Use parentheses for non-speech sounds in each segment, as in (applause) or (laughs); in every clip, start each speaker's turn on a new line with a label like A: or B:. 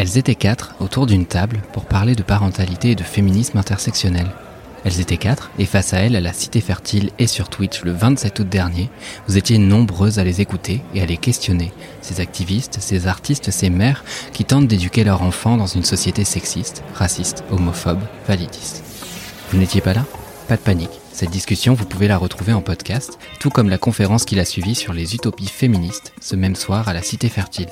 A: Elles étaient quatre autour d'une table pour parler de parentalité et de féminisme intersectionnel. Elles étaient quatre, et face à elles, à la Cité Fertile et sur Twitch le 27 août dernier, vous étiez nombreuses à les écouter et à les questionner, ces activistes, ces artistes, ces mères qui tentent d'éduquer leurs enfants dans une société sexiste, raciste, homophobe, validiste. Vous n'étiez pas là? Pas de panique. Cette discussion, vous pouvez la retrouver en podcast, tout comme la conférence qui l'a suivie sur les utopies féministes, ce même soir à la Cité Fertile.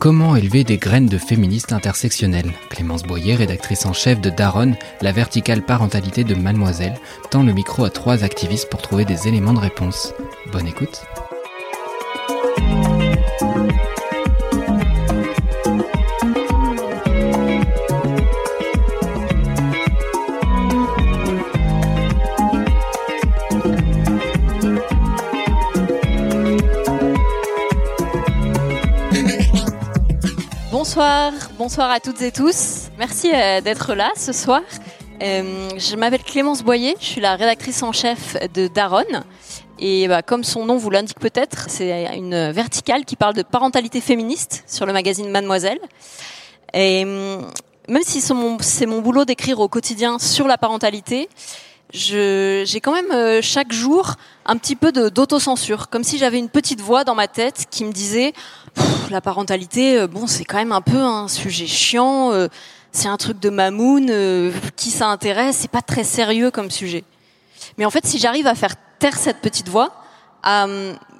A: Comment élever des graines de féministes intersectionnelles Clémence Boyer, rédactrice en chef de Daronne, la verticale parentalité de Mademoiselle, tend le micro à trois activistes pour trouver des éléments de réponse. Bonne écoute.
B: Bonsoir, bonsoir à toutes et tous. Merci euh, d'être là ce soir. Euh, je m'appelle Clémence Boyer, je suis la rédactrice en chef de Daronne. Et bah, comme son nom vous l'indique peut-être, c'est une verticale qui parle de parentalité féministe sur le magazine Mademoiselle. Et euh, même si c'est mon, mon, boulot d'écrire au quotidien sur la parentalité, j'ai quand même chaque jour un petit peu d'autocensure, comme si j'avais une petite voix dans ma tête qui me disait la parentalité, euh, bon, c'est quand même un peu un sujet chiant. Euh, c'est un truc de mamoun. Euh, qui ça intéresse C'est pas très sérieux comme sujet. Mais en fait, si j'arrive à faire taire cette petite voix, à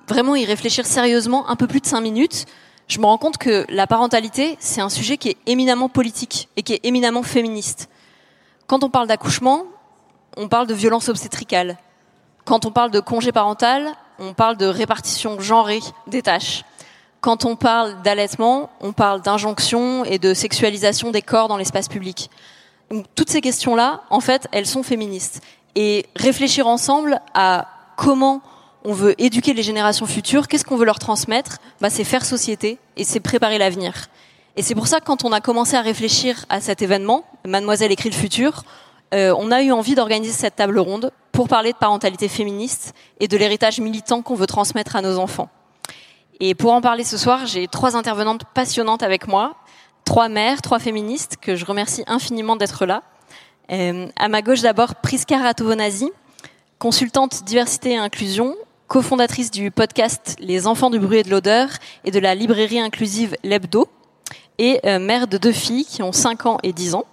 B: vraiment y réfléchir sérieusement un peu plus de cinq minutes, je me rends compte que la parentalité, c'est un sujet qui est éminemment politique et qui est éminemment féministe. Quand on parle d'accouchement, on parle de violence obstétricale. Quand on parle de congé parental, on parle de répartition genrée des tâches. Quand on parle d'allaitement, on parle d'injonction et de sexualisation des corps dans l'espace public. Toutes ces questions-là, en fait, elles sont féministes. Et réfléchir ensemble à comment on veut éduquer les générations futures, qu'est-ce qu'on veut leur transmettre, bah, c'est faire société et c'est préparer l'avenir. Et c'est pour ça que quand on a commencé à réfléchir à cet événement, Mademoiselle écrit le futur, euh, on a eu envie d'organiser cette table ronde pour parler de parentalité féministe et de l'héritage militant qu'on veut transmettre à nos enfants. Et pour en parler ce soir, j'ai trois intervenantes passionnantes avec moi, trois mères, trois féministes que je remercie infiniment d'être là. Euh, à ma gauche d'abord, Priska Ratovonasi, consultante diversité et inclusion, cofondatrice du podcast Les enfants du bruit et de l'odeur et de la librairie inclusive L'Hebdo, et euh, mère de deux filles qui ont 5 ans et 10 ans,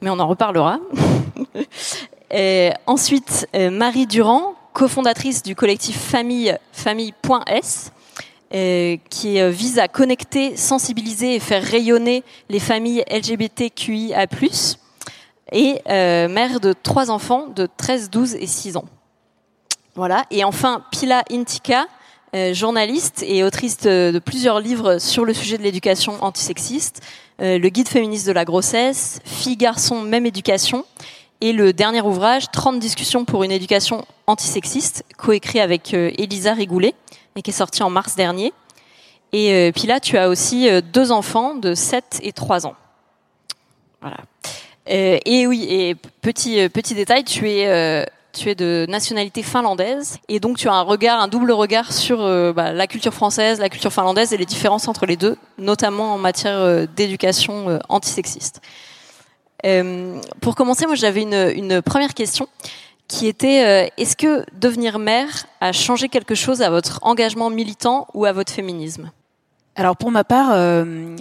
B: mais on en reparlera. (laughs) (laughs) ensuite, euh, Marie Durand, cofondatrice du collectif Famille, Famille.s, euh, qui euh, vise à connecter, sensibiliser et faire rayonner les familles LGBTQIA+, et mère de trois enfants de 13, 12 et 6 ans. Voilà. Et enfin, Pila Intika, journaliste et autrice de, plusieurs livres sur le sujet de l'éducation antisexiste, le guide féministe de la grossesse, Fille, garçon, même éducation, et le dernier ouvrage, 30 discussions pour une éducation antisexiste, coécrit avec Elisa Rigoulet, et qui est sorti en mars dernier. Et euh, puis là, tu as aussi euh, deux enfants de 7 et 3 ans. Voilà. Euh, et oui, et petit petit détail, tu es tu es de nationalité finlandaise et donc tu as un regard, un double regard sur bah, la culture française, la culture finlandaise et les différences entre les deux, notamment en matière d'éducation antisexiste. Pour commencer, moi j'avais une, une première question qui était euh, est-ce que devenir mère a changé quelque chose à votre engagement militant ou à votre féminisme?
C: Alors pour ma part, euh,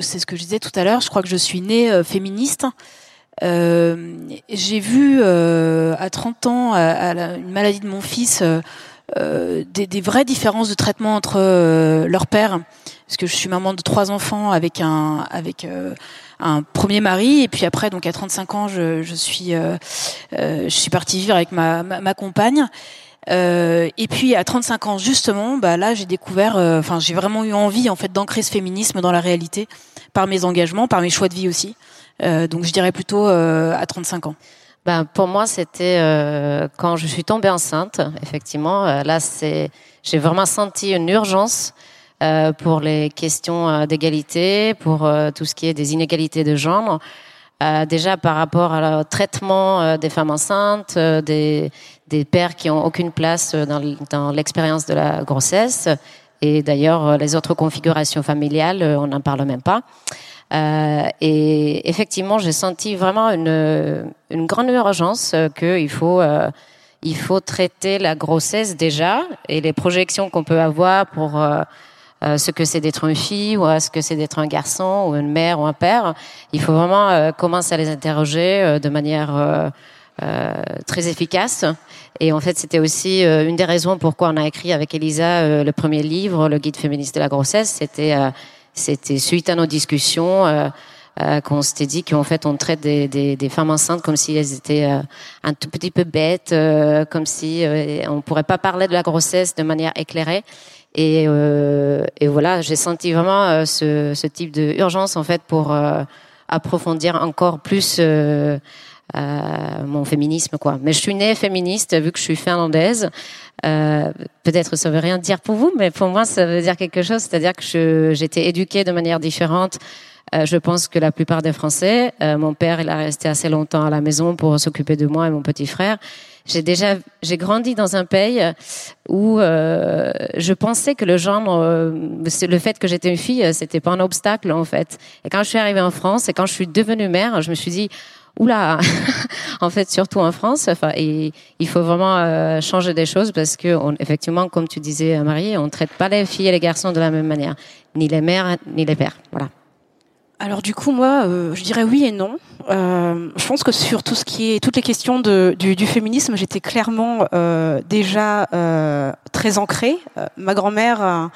C: c'est ce que je disais tout à l'heure, je crois que je suis née euh, féministe. J'ai vu à 30 ans, à, une maladie de mon fils, des, des, vraies différences de traitement entre leur père, parce que je suis maman de trois enfants avec un avec un premier mari et puis après donc à 35 ans je, je suis euh, euh, je suis partie vivre avec ma, ma, ma compagne et puis à 35 ans justement, bah là j'ai découvert, enfin j'ai vraiment eu envie en fait d'ancrer ce féminisme dans la réalité par mes engagements, par mes choix de vie aussi. donc je dirais plutôt à 35 ans.
D: Ben, pour moi, c'était euh, quand je suis tombée enceinte, effectivement. Euh, là, c'est, j'ai vraiment senti une urgence euh, pour les questions euh, d'égalité, pour euh, tout ce qui est des inégalités de genre. déjà par rapport au traitement des femmes enceintes, des, des pères qui ont aucune place dans, l'expérience de la grossesse, et d'ailleurs les autres configurations familiales, on n'en parle même pas. Euh, et effectivement, j'ai senti vraiment une, une grande urgence euh, qu'il faut, euh, il faut traiter la grossesse déjà et les projections qu'on peut avoir pour euh, euh, ce que c'est d'être une fille ou ce que c'est d'être un garçon ou une mère ou un père. Il faut vraiment commencer à les interroger de manière très efficace. Et en fait, c'était aussi une des raisons pourquoi on a écrit avec Elisa le premier livre, le guide féministe de la grossesse. C'était c'était suite à nos discussions euh, euh, qu'on s'était dit qu'en fait on traite des, des, des, femmes enceintes comme si elles étaient euh, un tout petit peu bêtes, euh, comme si euh, on pourrait pas parler de la grossesse de manière éclairée. Et, et voilà, j'ai senti vraiment ce, ce, type de urgence en fait pour approfondir encore plus euh, mon féminisme quoi. Mais je suis née féministe vu que je suis finlandaise. Euh, Peut-être ça veut rien dire pour vous, mais pour moi ça veut dire quelque chose. C'est-à-dire que j'étais éduquée de manière différente. Euh, je pense que la plupart des Français. Euh, mon père, il a resté assez longtemps à la maison pour s'occuper de moi et mon petit frère. J'ai déjà, j'ai grandi dans un pays où euh, je pensais que le genre, euh, le fait que j'étais une fille, c'était pas un obstacle en fait. Et quand je suis arrivée en France et quand je suis devenue mère, je me suis dit, oula, (laughs) en fait, surtout en France, enfin, et il faut vraiment euh, changer des choses parce que, on, effectivement, comme tu disais, Marie, on traite pas les filles et les garçons de la même manière, ni les mères ni les pères. Voilà.
E: Alors du coup, moi, euh, je dirais oui et non. Euh, je pense que sur tout ce qui est toutes les questions du, féminisme, j'étais clairement euh, déjà très ancrée. Ma grand-mère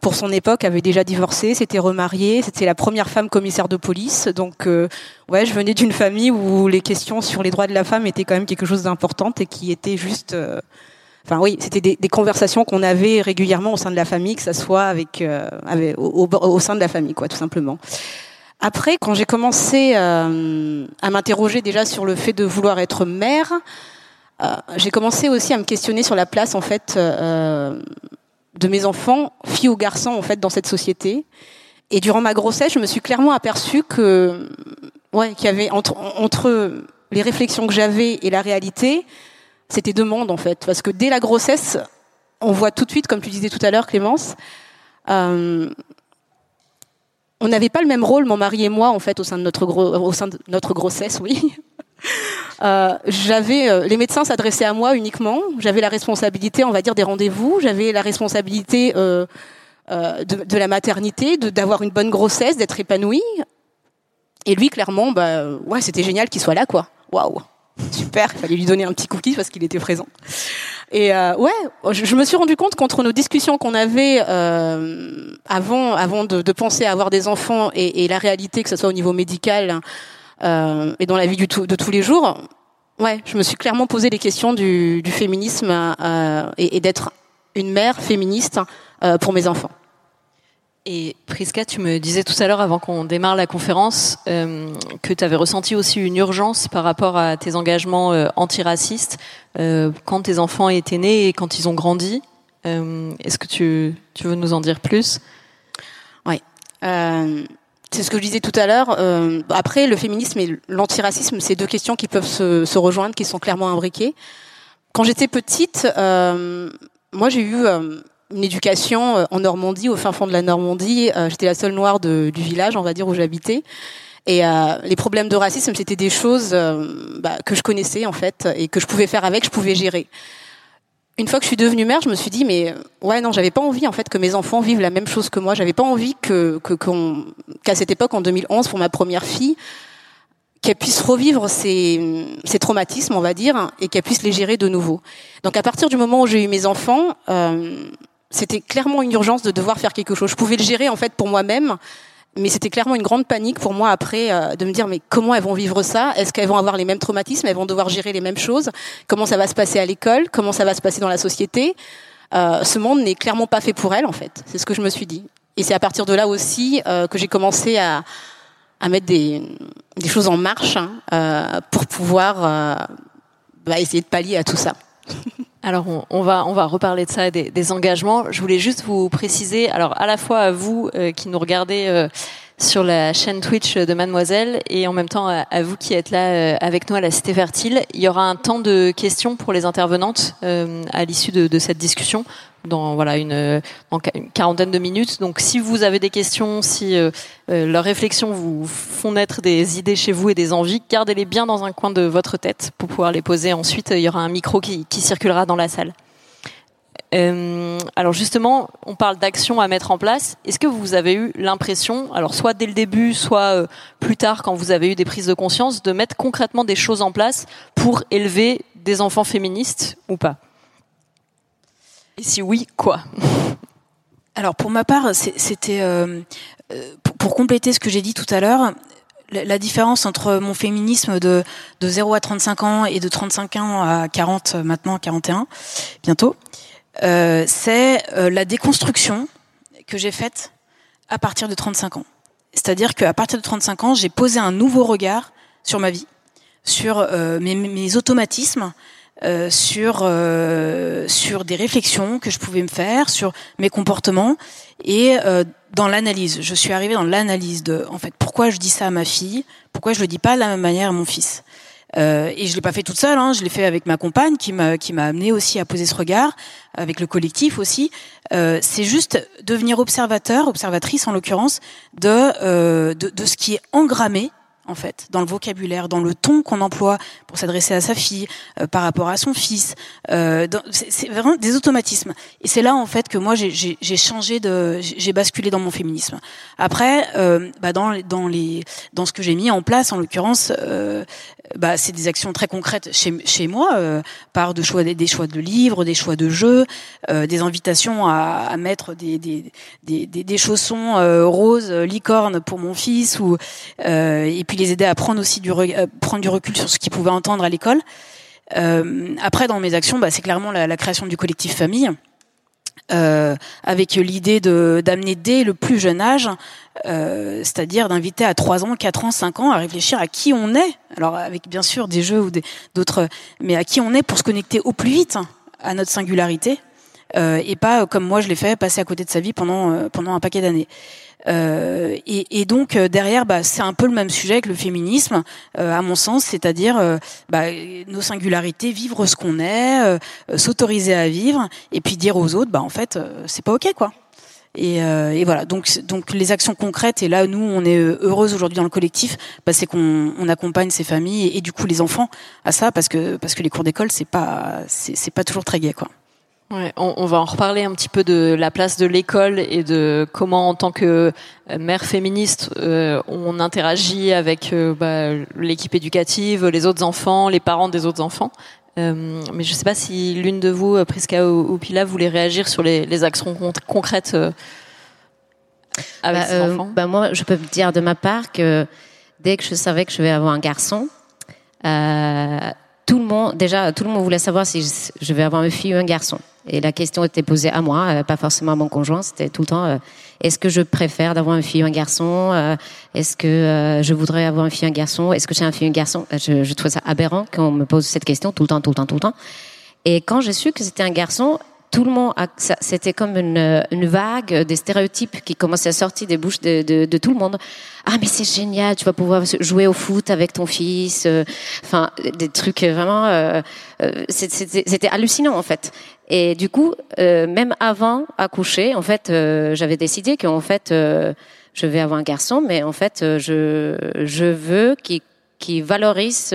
E: pour son époque, avait déjà divorcé, s'était remariée, c'était la première femme commissaire de police. Donc, ouais, je venais d'une famille où les questions sur les droits de la femme étaient quand même quelque chose d'important et qui était juste. Euh, enfin, oui, c'était des, conversations qu'on avait régulièrement au sein de la famille, que ça soit avec, euh, au, au, au, sein de la famille, quoi, tout simplement. Après, quand j'ai commencé euh, à m'interroger déjà sur le fait de vouloir être mère, j'ai commencé aussi à me questionner sur la place en fait de mes enfants, filles ou garçons, en fait, dans cette société. Et durant ma grossesse, je me suis clairement aperçue que, ouais, qu'il y avait entre, entre les réflexions que j'avais et la réalité, c'était deux mondes, en fait. Parce que dès la grossesse, on voit tout de suite, comme tu disais tout à l'heure, Clémence, euh, on n'avait pas le même rôle, mon mari et moi, en fait, au sein de notre, grossesse, oui. (laughs) Euh, j'avais euh, les médecins s'adressaient à moi uniquement. J'avais la responsabilité, on va dire, des rendez-vous. J'avais la responsabilité de, de, la maternité, d'avoir une bonne grossesse, d'être épanouie. Et lui, clairement, bah ouais, c'était génial qu'il soit là, quoi. Waouh, super. Il fallait lui donner un petit cookie parce qu'il était présent. Et euh, ouais, je, me suis rendu compte qu'entre nos discussions qu'on avait euh, avant, avant de, penser à avoir des enfants et, la réalité, que ce soit au niveau médical, euh, et dans la vie de tous les jours, ouais, je me suis clairement posé les questions du, féminisme euh, et, d'être une mère féministe pour mes enfants.
B: Et Priska, tu me disais tout à l'heure, avant qu'on démarre la conférence, euh, que tu avais ressenti aussi une urgence par rapport à tes engagements euh, antiracistes euh, quand tes enfants étaient nés et quand ils ont grandi. Est-ce que tu, tu veux nous en dire plus?
E: Oui. C'est ce que je disais tout à l'heure. Après, le féminisme et l'antiracisme, c'est deux questions qui peuvent se, se, rejoindre, qui sont clairement imbriquées. Quand j'étais petite, moi j'ai eu une éducation en Normandie, au fin fond de la Normandie. j'étais la seule noire de, du village, on va dire, où j'habitais. Et les problèmes de racisme, c'était des choses bah, que je connaissais en fait et que je pouvais faire avec, je pouvais gérer une fois que je suis devenue mère, je me suis dit mais ouais non, j'avais pas envie en fait que mes enfants vivent la même chose que moi. J'avais pas envie que qu'à cette époque en 2011 pour ma première fille qu'elle puisse revivre ces, ces traumatismes, on va dire, et qu'elle puisse les gérer de nouveau. Donc à partir du moment où j'ai eu mes enfants, euh, c'était clairement une urgence de devoir faire quelque chose. Je pouvais le gérer en fait pour moi-même, mais c'était clairement une grande panique pour moi après euh, de me dire mais comment elles vont vivre ça? Est-ce qu'elles vont avoir les mêmes traumatismes? Elles vont devoir gérer les mêmes choses? Comment ça va se passer à l'école? Comment ça va se passer dans la société? Euh, Ce monde n'est clairement pas fait pour elles en fait. C'est ce que je me suis dit. Et c'est à partir de là aussi euh, que j'ai commencé à, à mettre des, des, choses en marche hein, pour pouvoir bah, essayer de pallier à tout ça.
B: Alors on, va reparler de ça des, des, engagements. Je voulais juste vous préciser, alors à la fois à vous euh, qui nous regardez euh, sur la chaîne Twitch de Mademoiselle et en même temps à, vous qui êtes là euh, avec nous à la Cité Fertile, il y aura un temps de questions pour les intervenantes à l'issue de, cette discussion dans voilà une, quarantaine de minutes. Donc si vous avez des questions, si euh, leurs réflexions vous font naître des idées chez vous et des envies, gardez-les bien dans un coin de votre tête pour pouvoir les poser. Ensuite, il y aura un micro qui, circulera dans la salle. Euh, alors justement, on parle d'actions à mettre en place. Est-ce que vous avez eu l'impression, alors soit dès le début, soit euh, plus tard quand vous avez eu des prises de conscience, de mettre concrètement des choses en place pour élever des enfants féministes ou pas? Et si oui, quoi?
C: Alors pour ma part, c'était euh, pour, pour, compléter ce que j'ai dit tout à l'heure. La différence entre mon féminisme de, de 0 à 35 ans et de 35 ans à 40 maintenant 41 bientôt, euh, c'est euh, la déconstruction que j'ai faite à partir de 35 ans. C'est-à-dire qu'à partir de 35 ans, j'ai posé un nouveau regard sur ma vie, sur euh, mes, automatismes, euh, sur euh, sur des réflexions que je pouvais me faire, sur mes comportements et euh, dans l'analyse. Je suis arrivée dans l'analyse de, en fait, pourquoi je dis ça à ma fille, pourquoi je le dis pas de la même manière à mon fils. Euh, et je l'ai pas fait toute seule, hein, je l'ai fait avec ma compagne qui m'a qui m'a amené aussi à poser ce regard, avec le collectif aussi. Euh, c'est juste devenir observateur, observatrice en l'occurrence, de, de, de ce qui est engrammé en fait, dans le vocabulaire, dans le ton qu'on emploie pour s'adresser à sa fille, euh, par rapport à son fils. Euh, c'est vraiment des automatismes. Et c'est là en fait que moi j'ai changé de, j'ai basculé dans mon féminisme. Après, euh, bah dans, dans les, dans ce que j'ai mis en place, en l'occurrence, euh, bah, c'est des actions très concrètes chez, chez moi, euh, par de choix, des choix de livres, des choix de jeux, euh, des invitations à, à mettre des, des, des, des chaussons roses, licornes pour mon fils, ou et puis les aider à prendre aussi du, euh, prendre du recul sur ce qu'ils pouvaient entendre à l'école. Euh, après, dans mes actions, bah, c'est clairement la, création du collectif famille, euh, avec l'idée d'amener dès le plus jeune âge, c'est-à-dire d'inviter à 3 ans, 4 ans, 5 ans à réfléchir à qui on est, alors avec bien sûr des jeux ou d'autres, mais à qui on est pour se connecter au plus vite à notre singularité, et pas comme moi je l'ai fait, passer à côté de sa vie pendant euh, pendant un paquet d'années. Euh, et, et, donc euh, derrière, bah, c'est un peu le même sujet que le féminisme, euh, à mon sens, c'est-à-dire euh, bah, nos singularités, vivre ce qu'on est, euh, s'autoriser à vivre, et puis dire aux autres, bah en fait, c'est pas ok quoi. Et, et, voilà, donc, donc les actions concrètes, et là nous on est heureuse aujourd'hui dans le collectif, bah, c'est qu'on on accompagne ces familles et, et, du coup les enfants à ça, parce que parce que les cours d'école c'est pas c'est pas toujours très gai quoi.
B: Ouais, on, on, va en reparler un petit peu de la place de l'école et de comment, en tant que euh, mère féministe, euh, on interagit avec euh, bah, l'équipe éducative, les autres enfants, les parents des autres enfants. Euh, mais je ne sais pas si l'une de vous, Prisca ou, ou, Pila, voulait réagir sur les, les actions con concrètes euh, avec
D: bah,
B: ces enfants.
D: Bah moi, je peux dire de ma part que dès que je savais que je vais avoir un garçon, tout le monde, déjà, tout le monde voulait savoir si je vais avoir une fille ou un garçon. Et la question était posée à moi, euh, pas forcément à mon conjoint. C'était tout le temps euh, est-ce que je préfère d'avoir une fille ou un garçon euh, Est-ce que je voudrais avoir une fille ou un garçon Est-ce que j'ai un fille ou un garçon je, je trouve ça aberrant qu'on me pose cette question tout le temps, tout le temps, tout le temps. Et quand j'ai su que c'était un garçon, tout le monde, c'était comme une, une, vague des stéréotypes qui commençaient à sortir des bouches de, de, de tout le monde. Ah mais c'est génial, tu vas pouvoir jouer au foot avec ton fils. Enfin, des trucs vraiment, euh, c'était hallucinant en fait. Et du coup, euh, même avant accoucher, en fait, euh, j'avais décidé qu'en fait, euh, je vais avoir un garçon, mais en fait, je, je veux qu'il qu valorise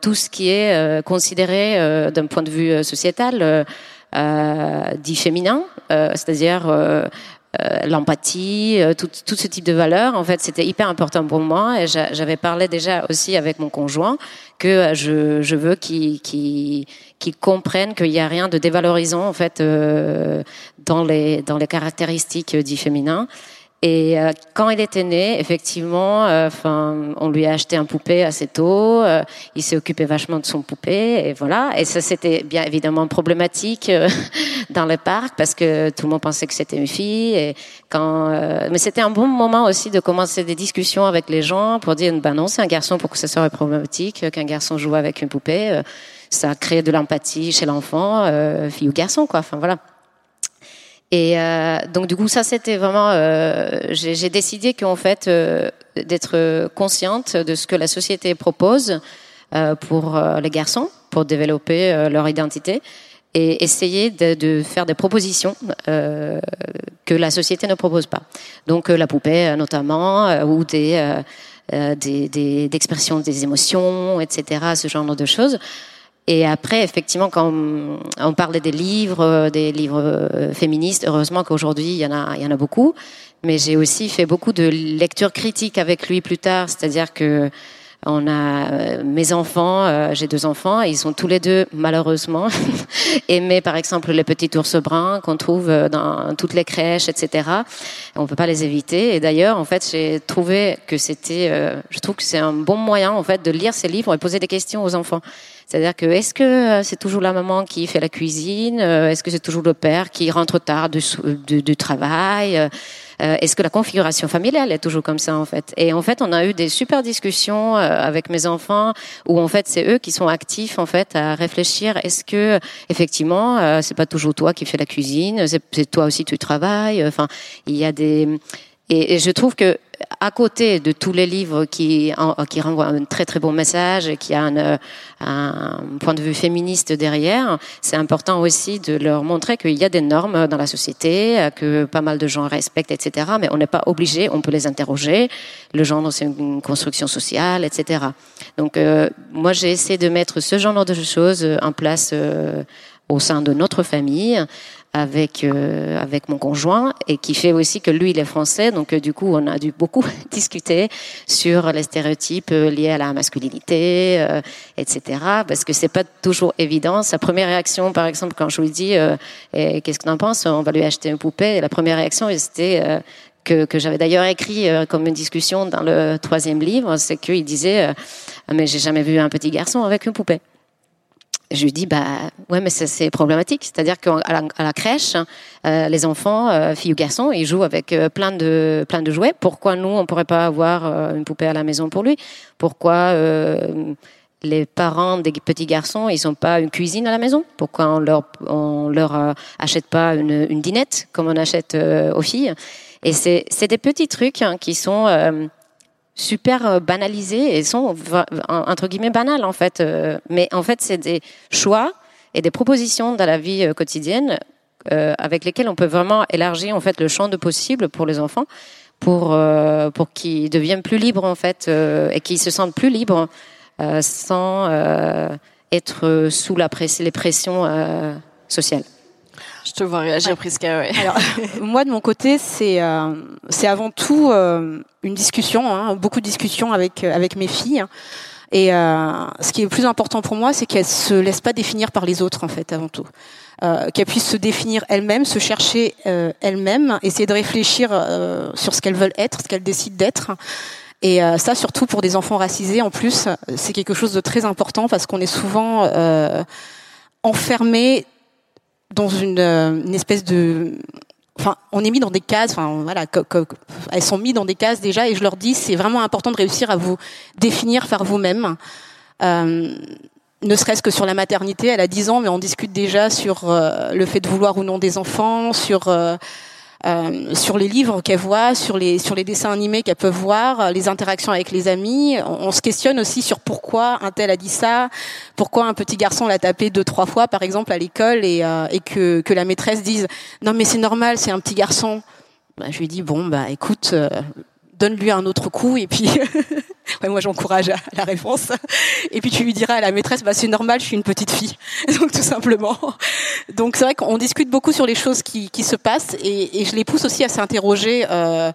D: tout ce qui est considéré d'un point de vue sociétal dit féminin, c'est-à-dire euh, l'empathie, euh, tout, tout, ce type de valeurs. En fait, c'était hyper important pour moi et j'avais parlé déjà aussi avec mon conjoint que je, je veux qu'il qu qu comprenne qu'il n'y a rien de dévalorisant en fait euh, dans les dans les caractéristiques du féminin. Et euh, quand il était né, effectivement, euh, enfin, on lui a acheté un poupée assez tôt. Euh, il s'est occupé vachement de son poupée, et voilà. Et ça, c'était bien évidemment problématique (laughs) dans le parc parce que tout le monde pensait que c'était une fille. Et quand, mais c'était un bon moment aussi de commencer des discussions avec les gens pour dire, ben non, c'est un garçon, pour que ça soit problématique qu'un garçon joue avec une poupée. ça crée de l'empathie chez l'enfant, fille ou garçon, quoi. Enfin voilà. Et euh, donc du coup ça c'était vraiment euh, j'ai décidé qu'en fait euh, d'être consciente de ce que la société propose euh, pour euh, les garçons pour développer euh, leur identité et essayer de, de faire des propositions que la société ne propose pas. Donc la poupée notamment ou des des, des, d'expression des émotions, etc. Ce genre de choses. Et après, effectivement, quand on, parlait des livres, euh, des livres euh, féministes, heureusement qu'aujourd'hui, il y en a, il y en a beaucoup. Mais j'ai aussi fait beaucoup de lectures critiques avec lui plus tard, c'est-à-dire que on a euh, mes enfants, j'ai deux enfants, ils sont tous les deux malheureusement (laughs) aimés par exemple les petits ours bruns qu'on trouve dans toutes les crèches, etc. On peut pas les éviter. Et d'ailleurs, en fait, j'ai trouvé que c'était, je trouve que c'est un bon moyen en fait de lire ces livres et poser des questions aux enfants. C'est-à-dire que est-ce que euh, c'est toujours la maman qui fait la cuisine euh, Est-ce que c'est toujours le père qui rentre tard du, du, travail euh, Est-ce que la configuration familiale est toujours comme ça en fait? Et en fait, on a eu des super discussions avec mes enfants où en fait c'est eux qui sont actifs en fait à réfléchir. Est-ce que effectivement c'est pas toujours toi qui fais la cuisine C'est toi aussi tu travailles? Enfin, il y a des et, je trouve que à côté de tous les livres qui, qui renvoient un très très bon message, qui a un, un point de vue féministe derrière, c'est important aussi de leur montrer qu'il y a des normes dans la société, que pas mal de gens respectent, etc. Mais on n'est pas obligé, on peut les interroger. Le genre, c'est une construction sociale, etc. Donc, euh, moi, j'ai essayé de mettre ce genre de choses en place euh, au sein de notre famille avec euh, avec mon conjoint et qui fait aussi que lui il est français. Donc euh, du coup on a dû beaucoup (laughs) discuter sur les stéréotypes euh, liés à la masculinité etc parce que c'est pas toujours évident. Sa première réaction par exemple quand je lui dis qu'est-ce que tu en penses? On va lui acheter une poupée. La première réaction c'était que, que j'avais d'ailleurs écrit comme une discussion dans le troisième livre, c'est qu'il disait mais j'ai jamais vu un petit garçon avec une poupée je lui dis bah ouais mais c'est problématique. C'est-à-dire qu'à la, à la crèche euh, les enfants euh, filles ou garçons ils jouent avec euh, plein de plein de jouets. Pourquoi nous on pourrait pas avoir euh, une poupée à la maison pour lui? Pourquoi les parents des petits garçons ils ont pas une cuisine à la maison? Pourquoi on leur on leur achète pas une, une dinette comme on achète aux filles? Et c'est c'est des petits trucs hein, qui sont super euh, banalisés et sont entre guillemets banales en fait. Euh, mais en fait, c'est des choix et des propositions dans la vie euh, quotidienne avec lesquelles on peut vraiment élargir en fait le champ de possibles pour les enfants, pour pour qu'ils deviennent plus libres en fait et qu'ils se sentent plus libres sans être sous la press les pressions sociales.
B: Je te vois réagir, Prisca. Ouais. Alors, (laughs)
E: moi, de mon côté, c'est euh, c'est avant tout euh, une discussion, hein, beaucoup de discussions avec euh, avec mes filles. Et euh, ce qui est le plus important pour moi, c'est qu'elles se laissent pas définir par les autres, en fait, avant tout. Euh, qu'elles puissent se définir elles-mêmes, se chercher euh, elles-mêmes, essayer de réfléchir sur ce qu'elles veulent être, ce qu'elles décident d'être. Et ça, surtout pour des enfants racisés, en plus, c'est quelque chose de très important parce qu'on est souvent enfermé dans une, euh, une espèce de enfin, on est mis dans des cases. Enfin, voilà, elles sont mises dans des cases déjà, et je leur dis, c'est vraiment important de réussir à vous définir par vous-même. Euh, ne serait-ce que sur la maternité, elle a 10 ans, mais on discute déjà sur euh, le fait de vouloir ou non des enfants, sur euh, euh, sur les livres qu'elle voit, sur les sur les dessins animés qu'elle peut voir, euh, les interactions avec les amis. On, se questionne aussi sur pourquoi un tel a dit ça, pourquoi un petit garçon l'a tapé deux trois fois par exemple à l'école et, euh, et que que la maîtresse dise non mais c'est normal, c'est un petit garçon. Bah, je lui dis bon bah écoute, donne-lui un autre coup et puis (laughs) ouais, moi j'encourage la réponse. Et puis tu lui diras à la maîtresse bah c'est normal je suis une petite fille. (laughs) Donc tout simplement. Donc c'est vrai qu'on discute beaucoup sur les choses qui, qui se passent. Et, et, je les pousse aussi à s'interroger euh,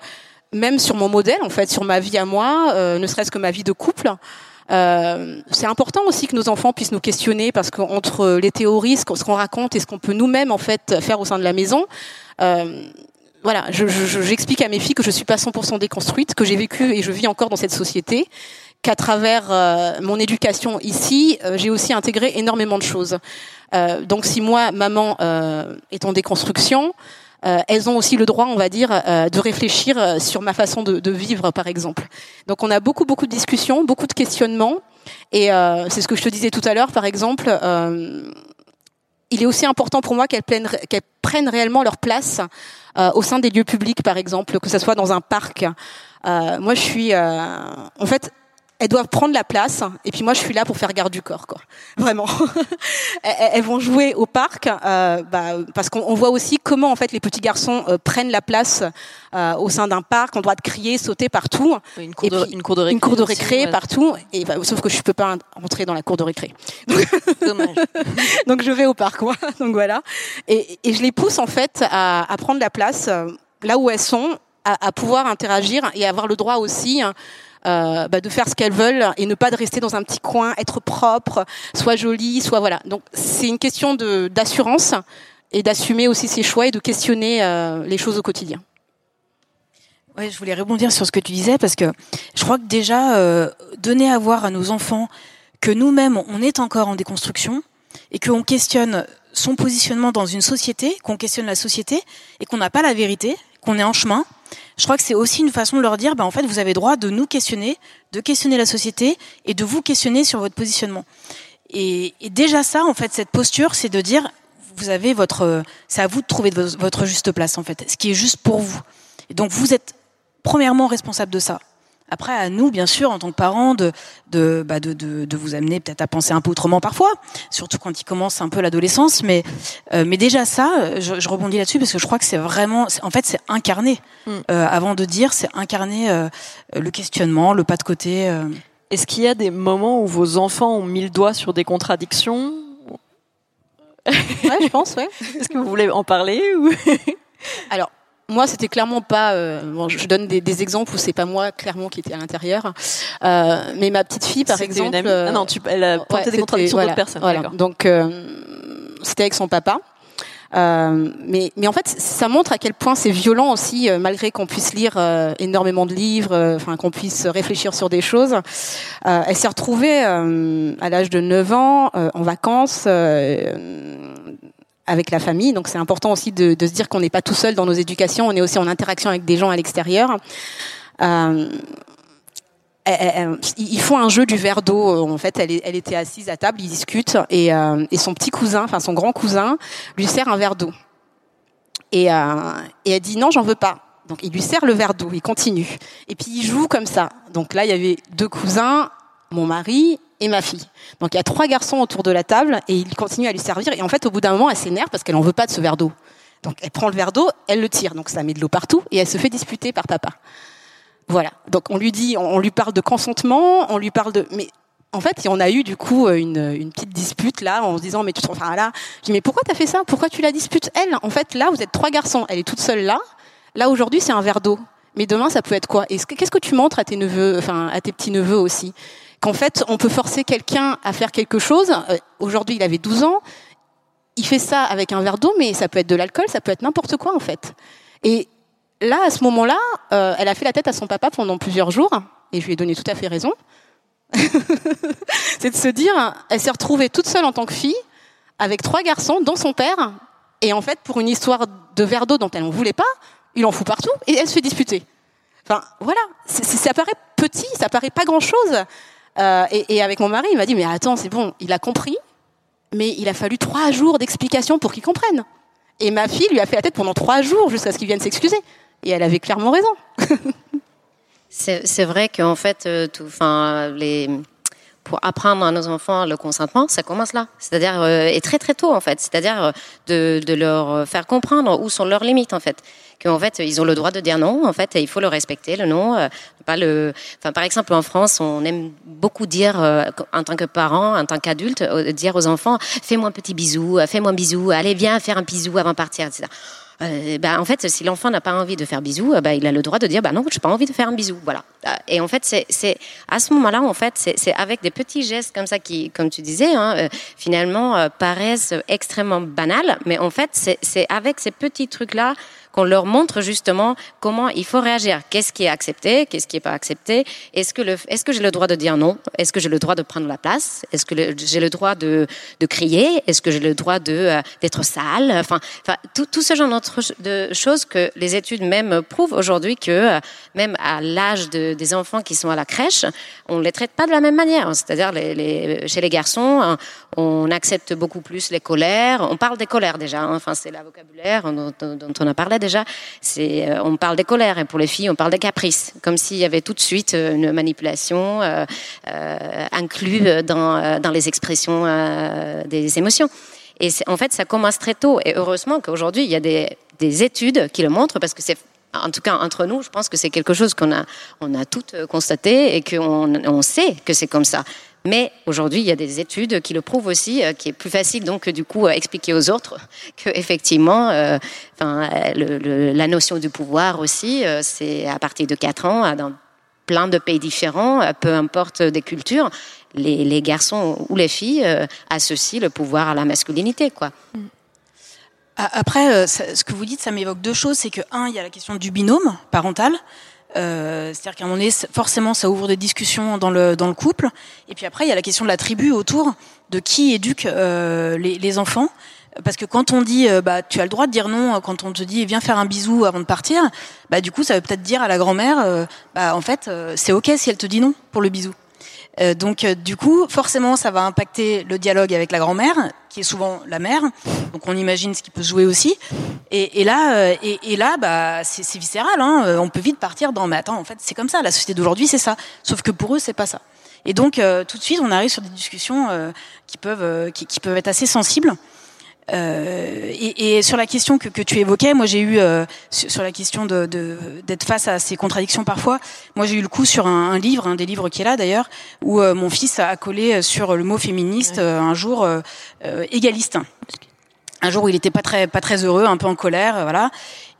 E: même sur mon modèle en fait sur ma vie à moi euh, ne serait-ce que ma vie de couple. Euh, c'est important aussi que nos enfants puissent nous questionner parce qu'entre les théories, ce qu'on raconte et ce qu'on peut nous-mêmes en fait faire au sein de la maison, euh, voilà, j'explique je, à mes filles que je suis pas 100% déconstruite, que j'ai vécu et je vis encore dans cette société, qu'à travers euh, mon éducation ici, euh, j'ai aussi intégré énormément de choses. Euh, donc si moi, maman, est en déconstruction, elles ont aussi le droit, on va dire, de réfléchir sur ma façon de, de, vivre, par exemple. Donc on a beaucoup, beaucoup de discussions, beaucoup de questionnements, et c'est ce que je te disais tout à l'heure, par exemple il est aussi important pour moi qu'elles prennent, prennent, réellement leur place euh, au sein des lieux publics, par exemple, que ce soit dans un parc. Euh, moi, je suis, euh, en fait, elles doivent prendre la place et puis moi je suis là pour faire garde du corps quoi. Vraiment. (laughs) Elles vont jouer au parc euh, bah, parce qu'on voit aussi comment en fait les petits garçons euh, prennent la place euh, au sein d'un parc on doit crier sauter partout.
B: Une cour, de, une cour de récré,
E: une cour de récré partout. Et bah, sauf que je peux pas rentrer dans la cour de récré. (laughs)
B: Dommage. (laughs)
E: Donc je vais au parc quoi donc voilà. Et, et, je les pousse en fait à, à prendre la place là où elles sont à, à pouvoir interagir et avoir le droit aussi hein, euh, bah, de faire ce qu'elles veulent et ne pas de rester dans un petit coin, être propre, soit jolie, soit voilà. Donc c'est une question de d'assurance et d'assumer aussi ses choix et de questionner euh, les choses au quotidien.
C: Ouais, je voulais rebondir sur ce que tu disais parce que je crois que déjà euh, donner à voir à nos enfants que nous-mêmes on est encore en déconstruction et qu'on questionne son positionnement dans une société, qu'on questionne la société et qu'on n'a pas la vérité, qu'on est en chemin je crois que c'est aussi une façon de leur dire, bah, en fait, vous avez droit de nous questionner, de questionner la société et de vous questionner sur votre positionnement. Et, déjà ça, en fait, cette posture, c'est de dire, vous avez votre, c'est à vous de trouver votre juste place, en fait, ce qui est juste pour vous. Et donc, vous êtes premièrement responsable de ça. Après, à nous, bien sûr, en tant que parents, de, de, bah de, de, de vous amener peut-être à penser un peu autrement parfois, surtout quand il commence un peu l'adolescence. Mais, euh, mais déjà ça, je, je rebondis là-dessus parce que je crois que c'est vraiment, en fait, c'est incarné. Mm. Euh, avant de dire, c'est incarner euh, le questionnement, le pas de côté. Euh.
B: Est-ce qu'il y a des moments où vos enfants ont mis le doigt sur des contradictions?
E: Ouais, je pense, ouais. (laughs)
B: Est-ce que vous voulez en parler ou?
E: Alors, moi, c'était clairement pas. Euh, bon, je donne des, des exemples où c'est pas moi clairement qui était à l'intérieur, euh, mais ma petite fille, par exemple. Une
B: euh, ah non, tu, elle a porté des contradictions voilà, d'autres personnes.
E: Voilà. Donc, euh, c'était avec son papa. Euh, mais, mais en fait, ça montre à quel point c'est violent aussi, euh, malgré qu'on puisse lire énormément de livres, enfin qu'on puisse réfléchir sur des choses. elle s'est retrouvée à l'âge de 9 ans en vacances avec la famille. Donc c'est important aussi de, se dire qu'on n'est pas tout seul dans nos éducations, on est aussi en interaction avec des gens à l'extérieur. Euh, ils font un jeu du verre d'eau. En fait, elle, était assise à table, ils discutent, et, euh, et, son petit cousin, enfin son grand cousin, lui sert un verre d'eau. Et, euh, et elle dit non, j'en veux pas. Donc il lui sert le verre d'eau, il continue. Et puis il joue comme ça. Donc là, il y avait deux cousins, mon mari et ma fille. Donc il y a trois garçons autour de la table et il continue à lui servir. Et en fait, au bout d'un moment, elle s'énerve parce qu'elle en veut pas de ce verre d'eau. Donc elle prend le verre d'eau, elle le tire, donc ça met de l'eau partout et elle se fait disputer par papa. Voilà. Donc on lui dit, on lui parle de consentement, on lui parle de, mais en fait, on a eu du coup une, une petite dispute là en se disant mais tu te enfin là, je dis mais pourquoi t'as fait ça? Pourquoi tu la disputes? Elle En fait, là vous êtes trois garçons, elle est toute seule là. Là aujourd'hui c'est un verre d'eau. Mais demain ça peut être quoi? Et qu'est-ce que tu montres à tes neveux, enfin à tes petits neveux aussi? Qu'en fait, on peut forcer quelqu'un à faire quelque chose. Euh, aujourd'hui, il avait 12 ans. Il fait ça avec un verre d'eau, mais ça peut être de l'alcool, ça peut être n'importe quoi, en fait. Et là, à ce moment-là, euh, elle a fait la tête à son papa pendant plusieurs jours, et je lui ai donné tout à fait raison. (laughs) c'est de se dire, elle s'est retrouvée toute seule en tant que fille, avec trois garçons, dont son père, et en fait, pour une histoire de verre d'eau dont elle n'en voulait pas, il en fout partout, et elle se fait disputer. Enfin, voilà, ça paraît petit, ça paraît pas grand-chose, euh, et, avec mon mari, il m'a dit, mais attends, c'est bon, il a compris, mais il a fallu trois jours d'explication pour qu'il comprenne. Et ma fille lui a fait la tête pendant trois jours jusqu'à ce qu'il vienne s'excuser. Et elle avait clairement raison. (laughs)
D: c'est vrai qu'en fait, euh, pour apprendre à nos enfants le consentement, ça commence là. C'est-à-dire, euh, et très très tôt en fait. C'est-à-dire de, de, leur faire comprendre où sont leurs limites en fait. Qu'en fait, ils ont le droit de dire non. En fait, il faut le respecter, le non. Euh, pas le. Enfin, par exemple, en France, on aime beaucoup dire euh, en tant que parent, en tant qu'adulte, euh, dire aux enfants fais-moi un petit bisou, fais-moi un bisou, allez viens faire un bisou avant de partir, etc. Bah, en fait, si l'enfant n'a pas envie de faire bisou, bah, il a le droit de dire bah non, je n'ai pas envie de faire un bisou. Voilà. Et en fait, c'est à ce moment-là, en fait, c'est avec des petits gestes comme ça qui, comme tu disais, hein, finalement paraissent extrêmement banals, mais en fait, c'est avec ces petits trucs-là qu'on leur montre justement comment il faut réagir. Qu'est-ce qui est accepté, qu'est-ce qui n'est pas accepté? Est-ce que, le, est-ce que j'ai le droit de dire non? Est-ce que j'ai le droit de prendre la place? Est-ce que j'ai le droit de, de crier? Est-ce que j'ai le droit de, euh, d'être sale? Enfin, enfin tout, tout, ce genre de choses que les études même prouvent aujourd'hui que euh, même à l'âge de, des enfants qui sont à la crèche, on ne les traite pas de la même manière. C'est-à-dire les, les, chez les garçons, hein, on accepte beaucoup plus les colères. On parle des colères déjà. Hein. Enfin, c'est la vocabulaire dont, dont, on a parlé déjà. Euh, on parle des colères et pour les filles, on parle des caprices, comme s'il y avait tout de suite euh, une manipulation euh, euh, inclue dans, les expressions des émotions. Et en fait, ça commence très tôt. Et heureusement qu'aujourd'hui, il y a des, des études qui le montrent parce que c'est en tout cas entre nous, je pense que c'est quelque chose qu'on a, on a toutes constaté et qu'on on sait que c'est comme ça. Mais aujourd'hui, il y a des études qui le prouvent aussi, euh, qui est plus facile donc du coup à expliquer aux autres (laughs) que effectivement, euh, enfin, la notion du pouvoir aussi, euh, c'est à partir de 4 ans dans plein de pays différents, peu importe des cultures, les, les garçons ou les filles associent le pouvoir à la masculinité, quoi. Mm.
C: Après, ce que vous dites, ça m'évoque deux choses. C'est que, un, il y a la question du binôme parental. Euh, C'est-à-dire qu'à un moment donné, forcément, ça ouvre des discussions dans le, dans le couple. Et puis après, il y a la question de la tribu autour, de qui éduque euh, les, les, enfants. Parce que quand on dit, euh, bah, tu as le droit de dire non, quand on te dit, viens faire un bisou avant de partir, bah, du coup, ça veut peut-être dire à la grand-mère, euh, bah, en fait, c'est ok si elle te dit non pour le bisou. Euh, donc euh, du coup, forcément, ça va impacter le dialogue avec la grand-mère, qui est souvent la mère. Donc on imagine ce qui peut jouer aussi. Et, et là, euh, et, et, là, bah, c'est viscéral. Hein. On peut vite partir dans, mais attends, en fait, c'est comme ça. La société d'aujourd'hui, c'est ça. Sauf que pour eux, c'est pas ça. Et donc tout de suite, on arrive sur des discussions qui peuvent, qui peuvent être assez sensibles. Euh, et, et, sur la question que, que tu évoquais, moi j'ai eu euh, sur, la question de d'être face à ces contradictions parfois. Moi j'ai eu le coup sur un, un, livre, un des livres qui est là d'ailleurs, où euh, mon fils a collé sur le mot féministe euh, un jour égaliste. Un jour où il était pas très pas très heureux, un peu en colère, voilà.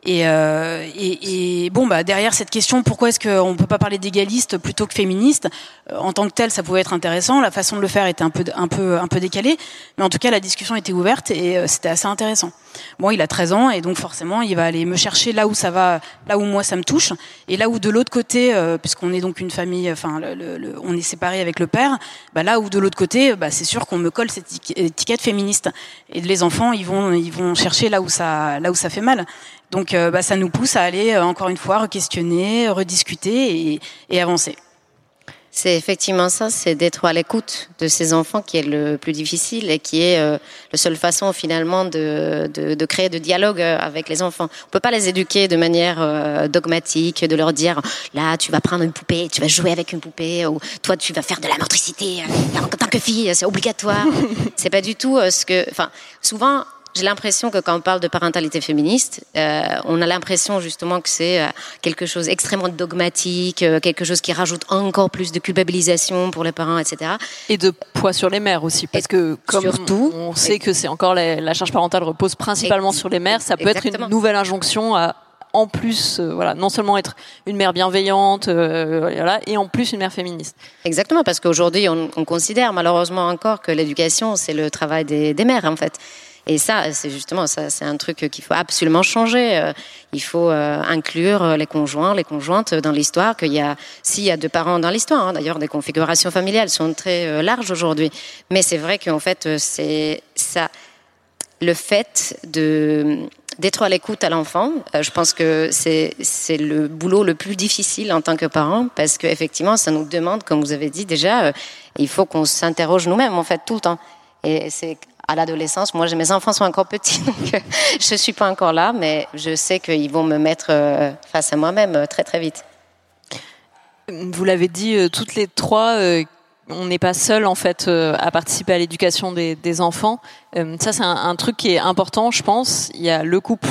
C: Et, euh, et, et, bon, bah, derrière cette question, pourquoi est-ce qu'on peut pas parler d'égaliste plutôt que féministe euh, En tant que tel, ça pouvait être intéressant. La façon de le faire était un peu, un peu, un peu décalée, mais en tout cas, la discussion était ouverte et euh, c'était assez intéressant. Bon, il a 13 ans et donc forcément, il va aller me chercher là où ça va, là où moi ça me touche, et là où de l'autre côté, euh, puisqu'on est donc une famille, enfin, le, le, on est séparé avec le père, bah, là où de l'autre côté, bah, c'est sûr qu'on me colle cette étiquette féministe. Et les enfants, ils vont, ils vont chercher là où ça, là où ça fait mal. Donc euh, bah, ça nous pousse à aller, euh, encore une fois, re-questionner, rediscuter et, et avancer.
D: C'est effectivement ça, c'est d'être à l'écoute de ces enfants qui est le plus difficile et qui est euh, la seule façon finalement de, de, de, créer de dialogue avec les enfants. On peut pas les éduquer de manière euh, dogmatique, de leur dire là tu vas prendre une poupée, tu vas jouer avec une poupée, ou toi tu vas faire de la motricité en tant que fille, c'est obligatoire. (laughs) c'est pas du tout ce que, enfin souvent j'ai l'impression que quand on parle de parentalité féministe, euh, on a l'impression justement que c'est euh, quelque chose extrêmement dogmatique, euh, quelque chose qui rajoute encore plus de culpabilisation pour les parents, etc.
B: Et de poids sur les mères aussi, parce que comme
D: surtout,
B: on sait que c'est encore la, la, charge parentale repose principalement sur les mères, ça peut
D: exactement.
B: être une nouvelle injonction à en plus, euh, voilà, non seulement être une mère bienveillante, euh, voilà, et en plus une mère féministe.
D: Exactement, parce qu'aujourd'hui, on, on, considère malheureusement encore que l'éducation, c'est le travail des, des mères, en fait. Et ça, c'est justement ça, c'est un truc qu'il faut absolument changer. Euh, il faut euh, inclure les conjoints, les conjointes dans l'histoire. Qu'il y a, s'il y a deux parents dans l'histoire, hein, d'ailleurs, des configurations familiales sont très euh, larges aujourd'hui. Mais c'est vrai qu'en fait, c'est ça, le fait de d'être à l'écoute à l'enfant, je pense que c'est c'est le boulot le plus difficile en tant que parent parce que effectivement, ça nous demande, comme vous avez dit déjà, il faut qu'on s'interroge nous-mêmes en fait tout le temps. Et c'est à l'adolescence. Moi, mes enfants sont encore petits, (laughs) donc euh, je suis pas encore là, mais je sais qu'ils vont me mettre euh, face à moi-même euh, très très vite.
B: Vous l'avez dit toutes les trois. on n'est pas seul en fait à participer à l'éducation des, enfants. ça, c'est un, truc qui est important, je pense. Il y a le couple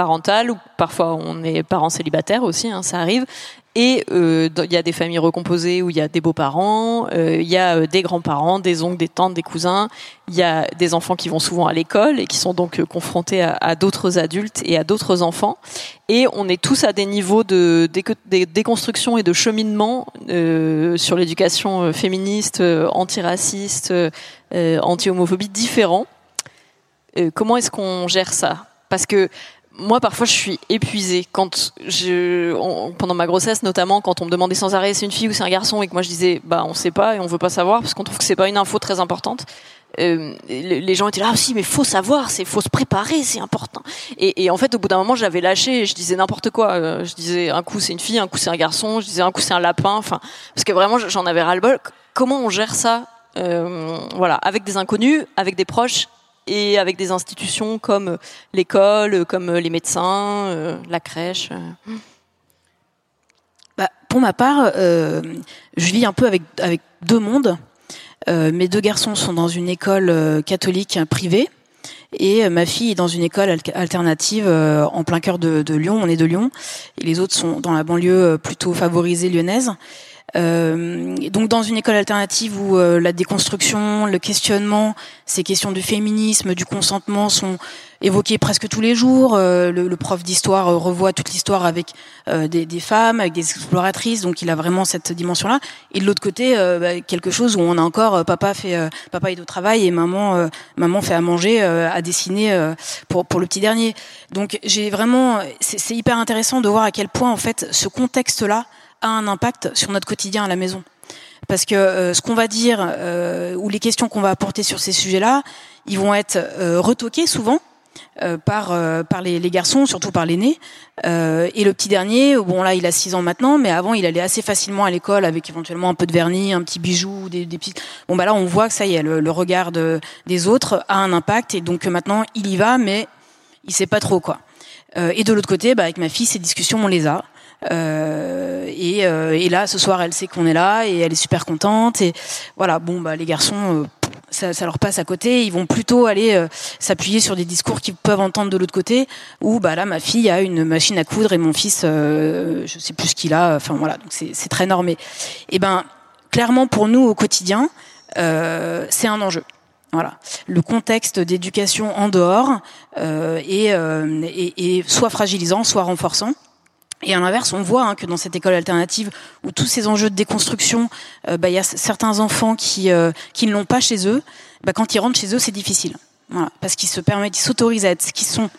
B: parental ou parfois on est parents célibataires aussi, hein, ça arrive. Et euh, il y a des familles recomposées où il y a des beaux-parents, euh, il y a euh, des grands-parents, des oncles, des tantes, des cousins. Il y a des enfants qui vont souvent à l'école et qui sont donc confrontés à, d'autres adultes et à d'autres enfants. Et on est tous à des niveaux de, déconstruction et de cheminement sur l'éducation féministe, antiraciste, anti-homophobie différents. comment est-ce qu'on gère ça? Parce que moi, parfois, je suis épuisée quand je, pendant ma grossesse, notamment, quand on me demandait sans arrêt c'est une fille ou c'est un garçon, et que moi je disais, bah, on sait pas et on veut pas savoir parce qu'on trouve que c'est pas une info très importante. Euh, les gens étaient là, ah, si, mais faut savoir, c'est faut se préparer, c'est important. Et, en fait, au bout d'un moment, j'avais lâché, et je disais n'importe quoi. Euh, je disais un coup c'est une fille, un coup c'est un garçon, je disais un coup c'est un lapin. Enfin, parce que vraiment, j'en avais ras le bol. Comment on gère ça, euh, voilà, avec des inconnus, avec des proches et avec des institutions comme l'école, comme les médecins, euh, la crèche.
C: Bah, pour ma part, je vis un peu avec deux mondes. Euh, mes deux garçons sont dans une école euh, catholique privée et euh, ma fille est dans une école alternative en plein cœur de, de, Lyon. On est de Lyon et les autres sont dans la banlieue plutôt favorisée lyonnaise. Euh, donc dans une école alternative où euh, la déconstruction, le questionnement, ces questions du féminisme, du consentement sont évoquées presque tous les jours. Euh, le, prof d'histoire revoit toute l'histoire avec des, des, femmes, avec des exploratrices, donc il a vraiment cette dimension-là. Et de l'autre côté, bah, quelque chose où on a encore papa fait papa est au travail et maman maman fait à manger, à dessiner pour pour le petit dernier. Donc j'ai vraiment c'est hyper intéressant de voir à quel point en fait ce contexte-là a un impact sur notre quotidien à la maison. Parce que euh, ce qu'on va dire euh, ou les questions qu'on va apporter sur ces sujets-là, ils vont être euh, retoqués souvent euh, par par les, les, garçons, surtout par l'aîné. et le petit dernier, bon là, il a 6 ans maintenant, mais avant, il allait assez facilement à l'école avec éventuellement un peu de vernis, un petit bijou, des, des petits. Bon bah là, on voit que ça y est, le, le regard de, des autres a un impact et donc maintenant, il y va, mais il sait pas trop quoi. et de l'autre côté, bah, avec ma fille, ces discussions, on les a. Euh, et, euh, et, là, ce soir, elle sait qu'on est là et elle est super contente. Et voilà, bon, bah, les garçons, euh, ça, ça, leur passe à côté. Ils vont plutôt aller s'appuyer sur des discours qu'ils peuvent entendre de l'autre côté. Ou bah là, ma fille a une machine à coudre et mon fils, je sais plus ce qu'il a. Enfin voilà, donc c'est très normé. Et ben, clairement pour nous au quotidien, c'est un enjeu. Voilà, le contexte d'éducation en dehors euh, est, est, soit fragilisant, soit renforçant. Et à l'inverse, on voit hein, que dans cette école alternative, où tous ces enjeux de déconstruction, euh, bah, il y a certains enfants qui, euh, qui ne l'ont pas chez eux. Bah, quand ils rentrent chez eux, c'est difficile, voilà, parce qu'ils se permettent, ils s'autorisent à être ce qu'ils sont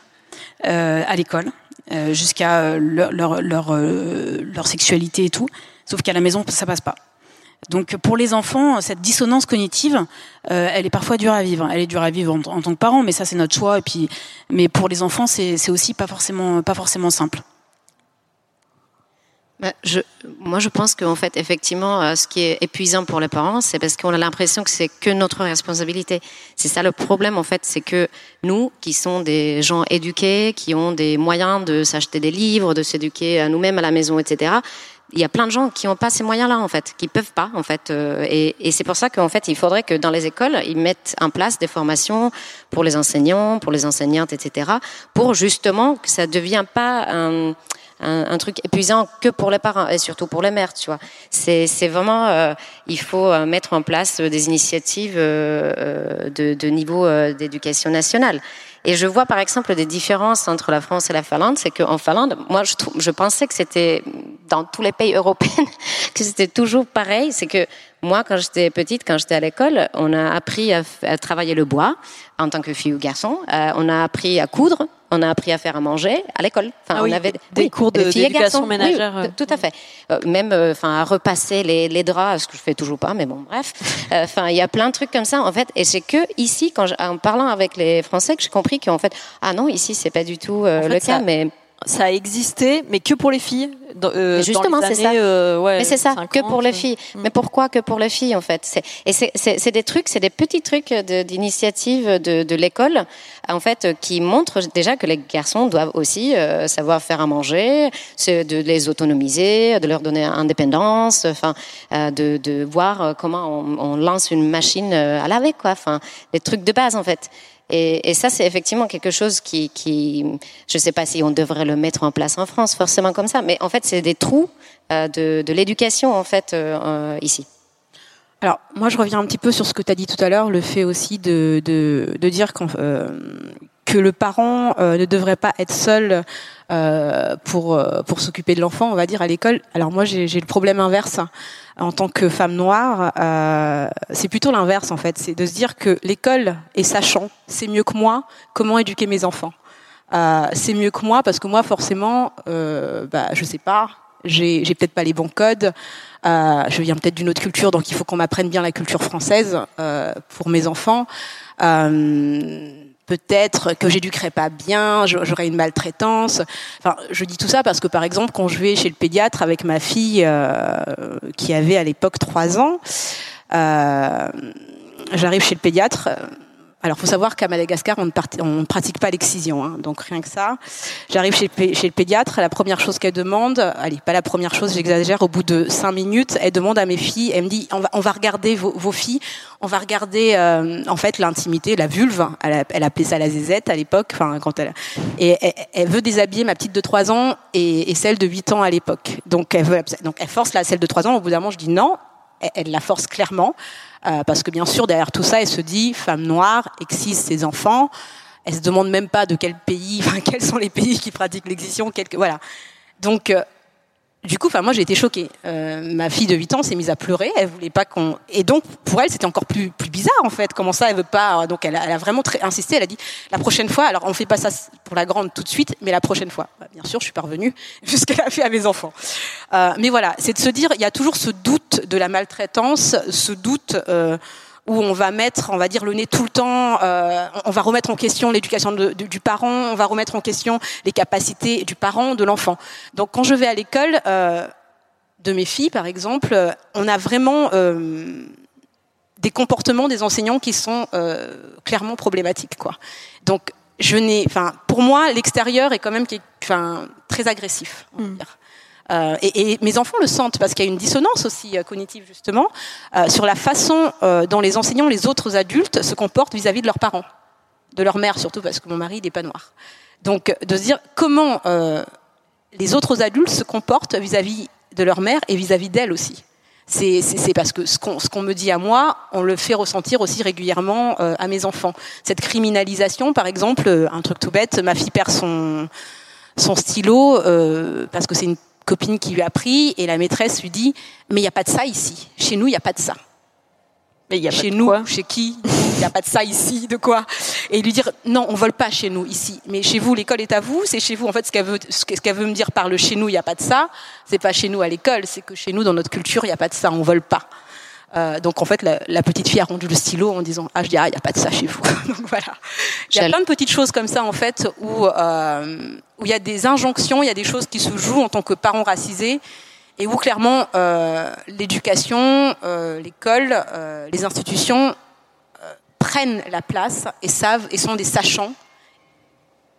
C: euh, à l'école, euh, jusqu'à leur, leur, leur, leur, sexualité et tout. Sauf qu'à la maison, ça passe pas. Donc pour les enfants, cette dissonance cognitive, elle est parfois dure à vivre. Elle est dure à vivre en, en tant que parent, mais ça c'est notre choix. Et puis, mais pour les enfants, c'est aussi pas forcément pas forcément simple.
D: Bah, je, moi, je pense qu'en fait, effectivement, euh, ce qui est épuisant pour les parents, c'est parce qu'on a l'impression que c'est que notre responsabilité. C'est ça le problème, en fait, c'est que nous, qui sommes des gens éduqués, qui ont des moyens de s'acheter des livres, de s'éduquer à nous-mêmes à la maison, etc., il y a plein de gens qui n'ont pas ces moyens-là, en fait, qui peuvent pas, en fait. Euh, et, et c'est pour ça qu'en fait, il faudrait que dans les écoles, ils mettent en place des formations pour les enseignants, pour les enseignantes, etc., pour justement que ça ne devienne pas un un, truc épuisant que pour les parents et surtout pour les mères, tu vois. C'est, c'est vraiment, euh, il faut euh, mettre en place des initiatives euh, de, de niveau d'éducation nationale. Et je vois par exemple des différences entre la France et la Finlande, c'est qu'en Finlande, moi je, je pensais que c'était dans tous les pays (laughs) européens que c'était toujours pareil, c'est que moi, quand j'étais petite, quand j'étais à l'école, on a appris à, à, travailler le bois en tant que fille ou garçon. Euh, on a appris à coudre. On a appris à faire à manger à l'école.
B: Enfin, ah oui, on avait des cours d'éducation ménagère.
D: Oui, tout à fait. Euh, même, euh, enfin, à repasser les, les, draps, ce que je fais toujours pas, mais bon, bref. (laughs) Enfin, il y a plein de trucs comme ça, en fait. Et c'est que ici, quand en parlant avec les Français, que j'ai compris qu'en fait, ah non, ici, c'est pas du tout le cas, mais
B: ça a existé, mais que pour les filles.
D: Euh, justement, c'est ça. Euh, ouais, mais c'est ça, que pour les filles. Mm. Mais pourquoi que pour les filles, en fait? Et c'est des trucs, c'est des petits trucs d'initiative de, de, l'école, en fait, qui montrent déjà que les garçons doivent aussi euh, savoir faire à manger, de les autonomiser, de leur donner indépendance, enfin, euh, de, de, voir comment on, on, lance une machine à laver, quoi. Enfin, des trucs de base, en fait. Et, ça, c'est effectivement quelque chose qui, je ne sais pas si on devrait le mettre en place en France, forcément comme ça, mais en fait, c'est des trous euh, de, l'éducation en fait euh, euh, ici.
E: Alors, moi, je reviens un petit peu sur ce que tu as dit tout à l'heure, le fait aussi de, de, dire euh, que le parent euh, ne devrait pas être seul euh, pour, pour s'occuper de l'enfant, on va dire, à l'école. Alors moi, j'ai le problème inverse en tant que femme noire, euh, c'est plutôt l'inverse en fait, c'est de se dire que l'école est sachant, c'est mieux que moi comment éduquer mes enfants. euh, c'est mieux que moi parce que moi forcément, euh, bah, je sais pas, j'ai, peut-être pas les bons codes. Euh, je viens peut-être d'une autre culture, donc il faut qu'on m'apprenne bien la culture française euh, pour mes enfants. Euh, peut-être que j'éduquerai pas bien, j'aurai une maltraitance. Enfin, je dis tout ça parce que par exemple, quand je vais chez le pédiatre avec ma fille euh, qui avait à l'époque trois ans, euh, j'arrive chez le pédiatre. Alors, faut savoir qu'à Madagascar, on ne, pratique pas l'excision, hein, donc rien que ça. J'arrive chez, le pédiatre, la première chose qu'elle demande, allez, pas la première chose, j'exagère, au bout de cinq minutes, elle demande à mes filles, elle me dit, on va, regarder vos, filles, on va regarder euh, en fait l'intimité, la vulve, elle, appelait ça la zézette à l'époque, enfin quand elle, et elle, veut déshabiller ma petite de trois ans et, celle de 8 ans à l'époque. Donc elle veut, donc elle force la celle de trois ans. Au bout d'un moment, je dis non, elle la force clairement. Euh, parce que bien sûr, derrière tout ça, elle se dit, femme noire, excise ses enfants. Elle se demande même pas de quel pays, (laughs) enfin, quels sont les pays qui pratiquent l'excision. Voilà. Donc, euh, du coup, enfin moi j'ai été choquée. Euh, ma fille de 8 ans s'est mise à pleurer. Elle voulait pas qu'on. Et donc pour elle c'était encore plus plus bizarre en fait. Comment ça elle veut pas Donc elle a, elle a vraiment très insisté. Elle a dit la prochaine fois. Alors on fait pas ça pour la grande tout de suite, mais la prochaine fois. Bah, bien sûr, je suis parvenue (laughs) jusqu'elle a fait à mes enfants. Euh, mais voilà, c'est de se dire il y a toujours ce doute de la maltraitance, ce doute. Euh, où on va mettre, on va dire, le nez tout le temps, euh, on va remettre en question l'éducation du parent, on va remettre en question les capacités du parent, de l'enfant. Donc quand je vais à l'école euh, de mes filles, par exemple, euh, on a vraiment euh, des comportements des enseignants qui sont clairement problématiques, quoi. Donc je n'ai, enfin, pour moi, l'extérieur est quand même, enfin, très agressif. On va mm. dire. Euh, et, mes enfants le sentent parce qu'il y a une dissonance aussi euh, cognitive justement euh, sur la façon dont les enseignants, les autres adultes se comportent vis-à-vis -vis de leurs parents, de leur mère surtout parce que mon mari n'est pas noir. Donc de se dire comment les autres adultes se comportent vis-à-vis -vis de leur mère et vis-à-vis d'elle aussi. C'est parce que ce qu'on me dit à moi, on le fait ressentir aussi régulièrement à mes enfants. Cette criminalisation, par exemple, un truc tout bête, ma fille perd son, son stylo parce que c'est une copine qui lui a pris et la maîtresse lui dit mais il n'y a pas de ça ici. Chez nous, il n'y a pas de ça.
B: Mais y a
E: chez
B: pas
E: nous,
B: quoi
E: chez qui Il n'y a pas de ça ici, de quoi Et lui dire non, on vole pas chez nous ici. Mais chez vous, l'école est à vous. C'est chez vous. En fait, ce qu'elle veut, ce qu'elle veut me dire par le chez nous, il n'y a pas de ça. C'est pas chez nous à l'école. C'est que chez nous, dans notre culture, il n'y a pas de ça. On vole pas. Euh, donc en fait, la, la, petite fille a rendu le stylo en disant ah je dis ah il n'y a pas de ça chez vous. (laughs) donc voilà. Il y a plein de petites choses comme ça en fait où euh, où il y a des injonctions, il y a des choses qui se jouent en tant que parents racisés et où clairement euh, l'éducation, euh, l'école, euh, les institutions euh, prennent la place et savent et sont des sachants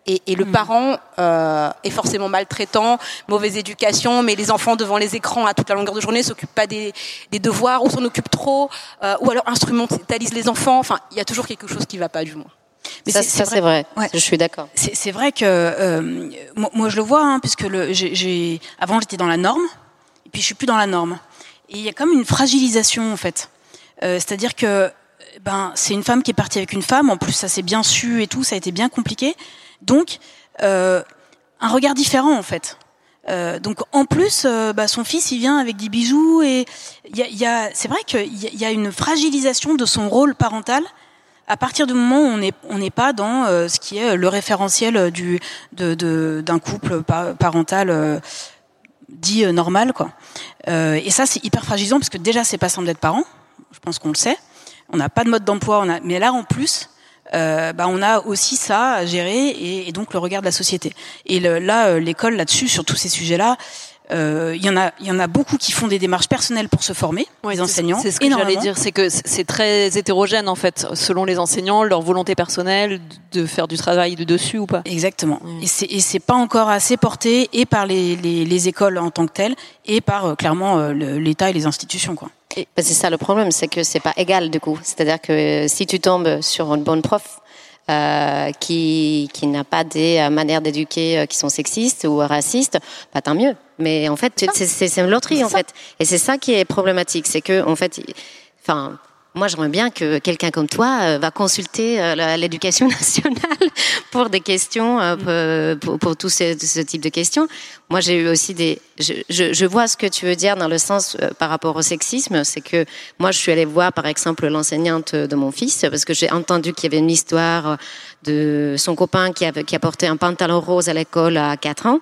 E: et, et, le mmh. parent euh, est forcément maltraitant, mauvaise éducation, mais les enfants devant les écrans à toute la longueur de journée s'occupent pas des, des, devoirs ou s'en occupent trop, euh, ou alors instrumentalisent les enfants. Enfin, il y a toujours quelque chose qui va pas du moins.
D: Mais ça, c'est vrai. vrai. Ouais. Je suis d'accord.
C: C'est vrai que euh, moi, moi, je le vois, hein, puisque le, j'ai, avant j'étais dans la norme, et puis je suis plus dans la norme. Et il y a comme une fragilisation en fait. Euh, C'est-à-dire que ben c'est une femme qui est partie avec une femme. En plus, ça s'est bien su et tout, ça a été bien compliqué. Donc, euh, un regard différent en fait. Euh, donc en plus, euh, bah, son fils il vient avec des bijoux et y a, c'est vrai qu'il y, a une fragilisation de son rôle parental à partir du moment où on n'est pas dans ce qui est le référentiel du d'un couple parental dit normal quoi. et ça c'est hyper fragilisant parce que déjà c'est pas simple d'être parent. Je pense qu'on le sait. On n'a pas de mode d'emploi, mais là en plus euh, bah, on a aussi ça à gérer et, et, donc le regard de la société. Et le, là, euh, l'école là-dessus, sur tous ces sujets-là, euh, il y en a, il y en a beaucoup qui font des démarches personnelles pour se former,
B: ouais,
C: les enseignants.
B: C'est ce que j'allais dire, c'est que c'est très hétérogène en fait, selon les enseignants, leur volonté personnelle de faire du travail de dessus ou pas.
C: Exactement. Mmh. Et c'est pas encore assez porté et par les, les, les, écoles en tant que telles et par euh, clairement euh, l'État et les institutions quoi.
D: C'est ça le problème, c'est que c'est pas égal du coup. C'est-à-dire que si tu tombes sur une bonne prof euh, qui, qui n'a pas des euh, manières d'éduquer euh, qui sont sexistes ou racistes, bah, tant mieux. Mais en fait, c'est une loterie en fait, et c'est ça qui est problématique, c'est que en fait, enfin moi, j'aimerais bien que quelqu'un comme toi euh, va consulter euh, l'éducation (laughs) nationale pour des questions, euh, pour, pour, tout ce, type de questions. Moi, j'ai eu aussi des. Je, vois ce que tu veux dire dans le sens par rapport au sexisme. C'est que moi, je suis allée voir, par exemple, l'enseignante de mon fils parce que j'ai entendu qu'il y avait une histoire de son copain qui, avait, qui a porté un pantalon rose à l'école à 4 ans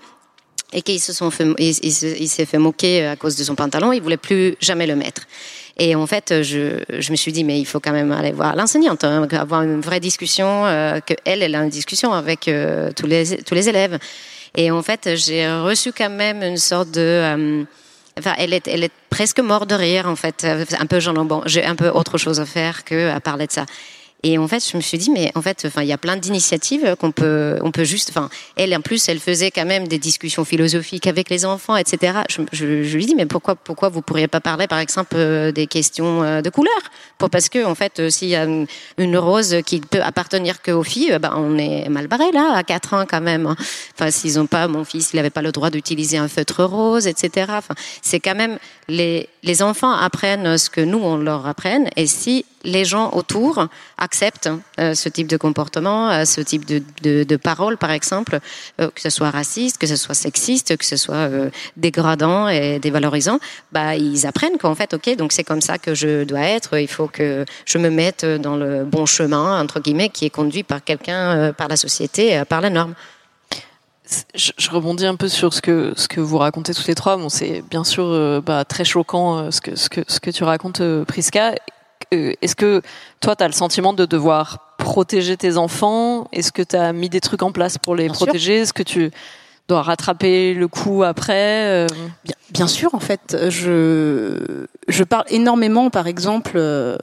D: et qu'il se sont fait, il, il s'est fait moquer à cause de son pantalon. Il voulait plus jamais le mettre. Et en fait, je, je me suis dit, mais il faut quand même aller voir l'enseignante, hein, avoir une vraie discussion, euh, que elle, elle a une discussion avec euh, tous les tous les élèves. Et en fait, j'ai reçu quand même une sorte de euh, Enfin, elle est, elle est presque morte de rire en fait, un peu genre bon, j'ai un peu autre chose à faire que à parler de ça. Et en fait, je me suis dit, mais en fait, enfin, il y a plein d'initiatives qu'on peut, on peut juste, enfin, elle, en plus, elle faisait quand même des discussions philosophiques avec les enfants, etc. Je, je, je lui dis, mais pourquoi, pourquoi vous pourriez pas parler, par exemple, euh, des questions euh, de couleur Pour parce que, en fait, euh, s'il y a une, rose qui peut appartenir qu'aux filles, ben, on est mal barré là, à 4 ans quand même. Hein. Enfin, s'ils ont pas, mon fils, il n'avait pas le droit d'utiliser un feutre rose, etc. Enfin, c'est quand même les, les enfants apprennent ce que nous on leur apprenne, et si les gens autour acceptent euh, ce type de comportement, euh, ce type de, de, paroles, par exemple, euh, que ce soit raciste, que ce soit sexiste, que ce soit dégradant et dévalorisant, bah ils apprennent qu'en fait, ok, donc c'est comme ça que je dois être. Il faut que je me mette dans le bon chemin entre guillemets qui est conduit par quelqu'un, par la société, par la norme.
F: Je, rebondis un peu sur ce que ce que vous racontez tous les trois. Bon, c'est bien sûr bah, très choquant ce que ce que ce que tu racontes, euh, Priska. Est-ce que toi, tu as le sentiment de devoir protéger tes enfants? Est-ce que tu as mis des trucs en place pour les bien protéger? Est-ce que tu dois rattraper le coup après
E: bien, bien, sûr, en fait, je je parle énormément, par exemple. Euh,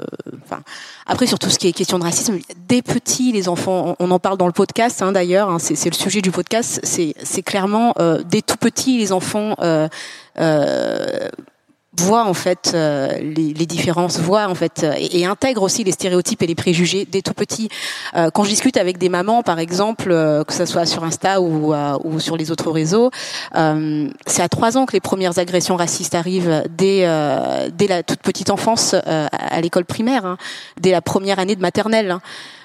E: enfin, après sur tout ce qui est question de racisme, des petits, les enfants, on, en parle dans le podcast hein, d'ailleurs. Hein, c'est le sujet du podcast. C'est c'est clairement euh, des tout petits, les enfants. Euh, voit en fait euh, les, les, différences, voit en fait euh, et, et, intègre aussi les stéréotypes et les préjugés dès tout petit. Euh, quand je discute avec des mamans, par exemple, euh, que ce soit sur Insta ou, euh, ou sur les autres réseaux, c'est à trois ans que les premières agressions racistes arrivent dès dès la toute petite enfance à l'école primaire, hein, dès la première année de maternelle.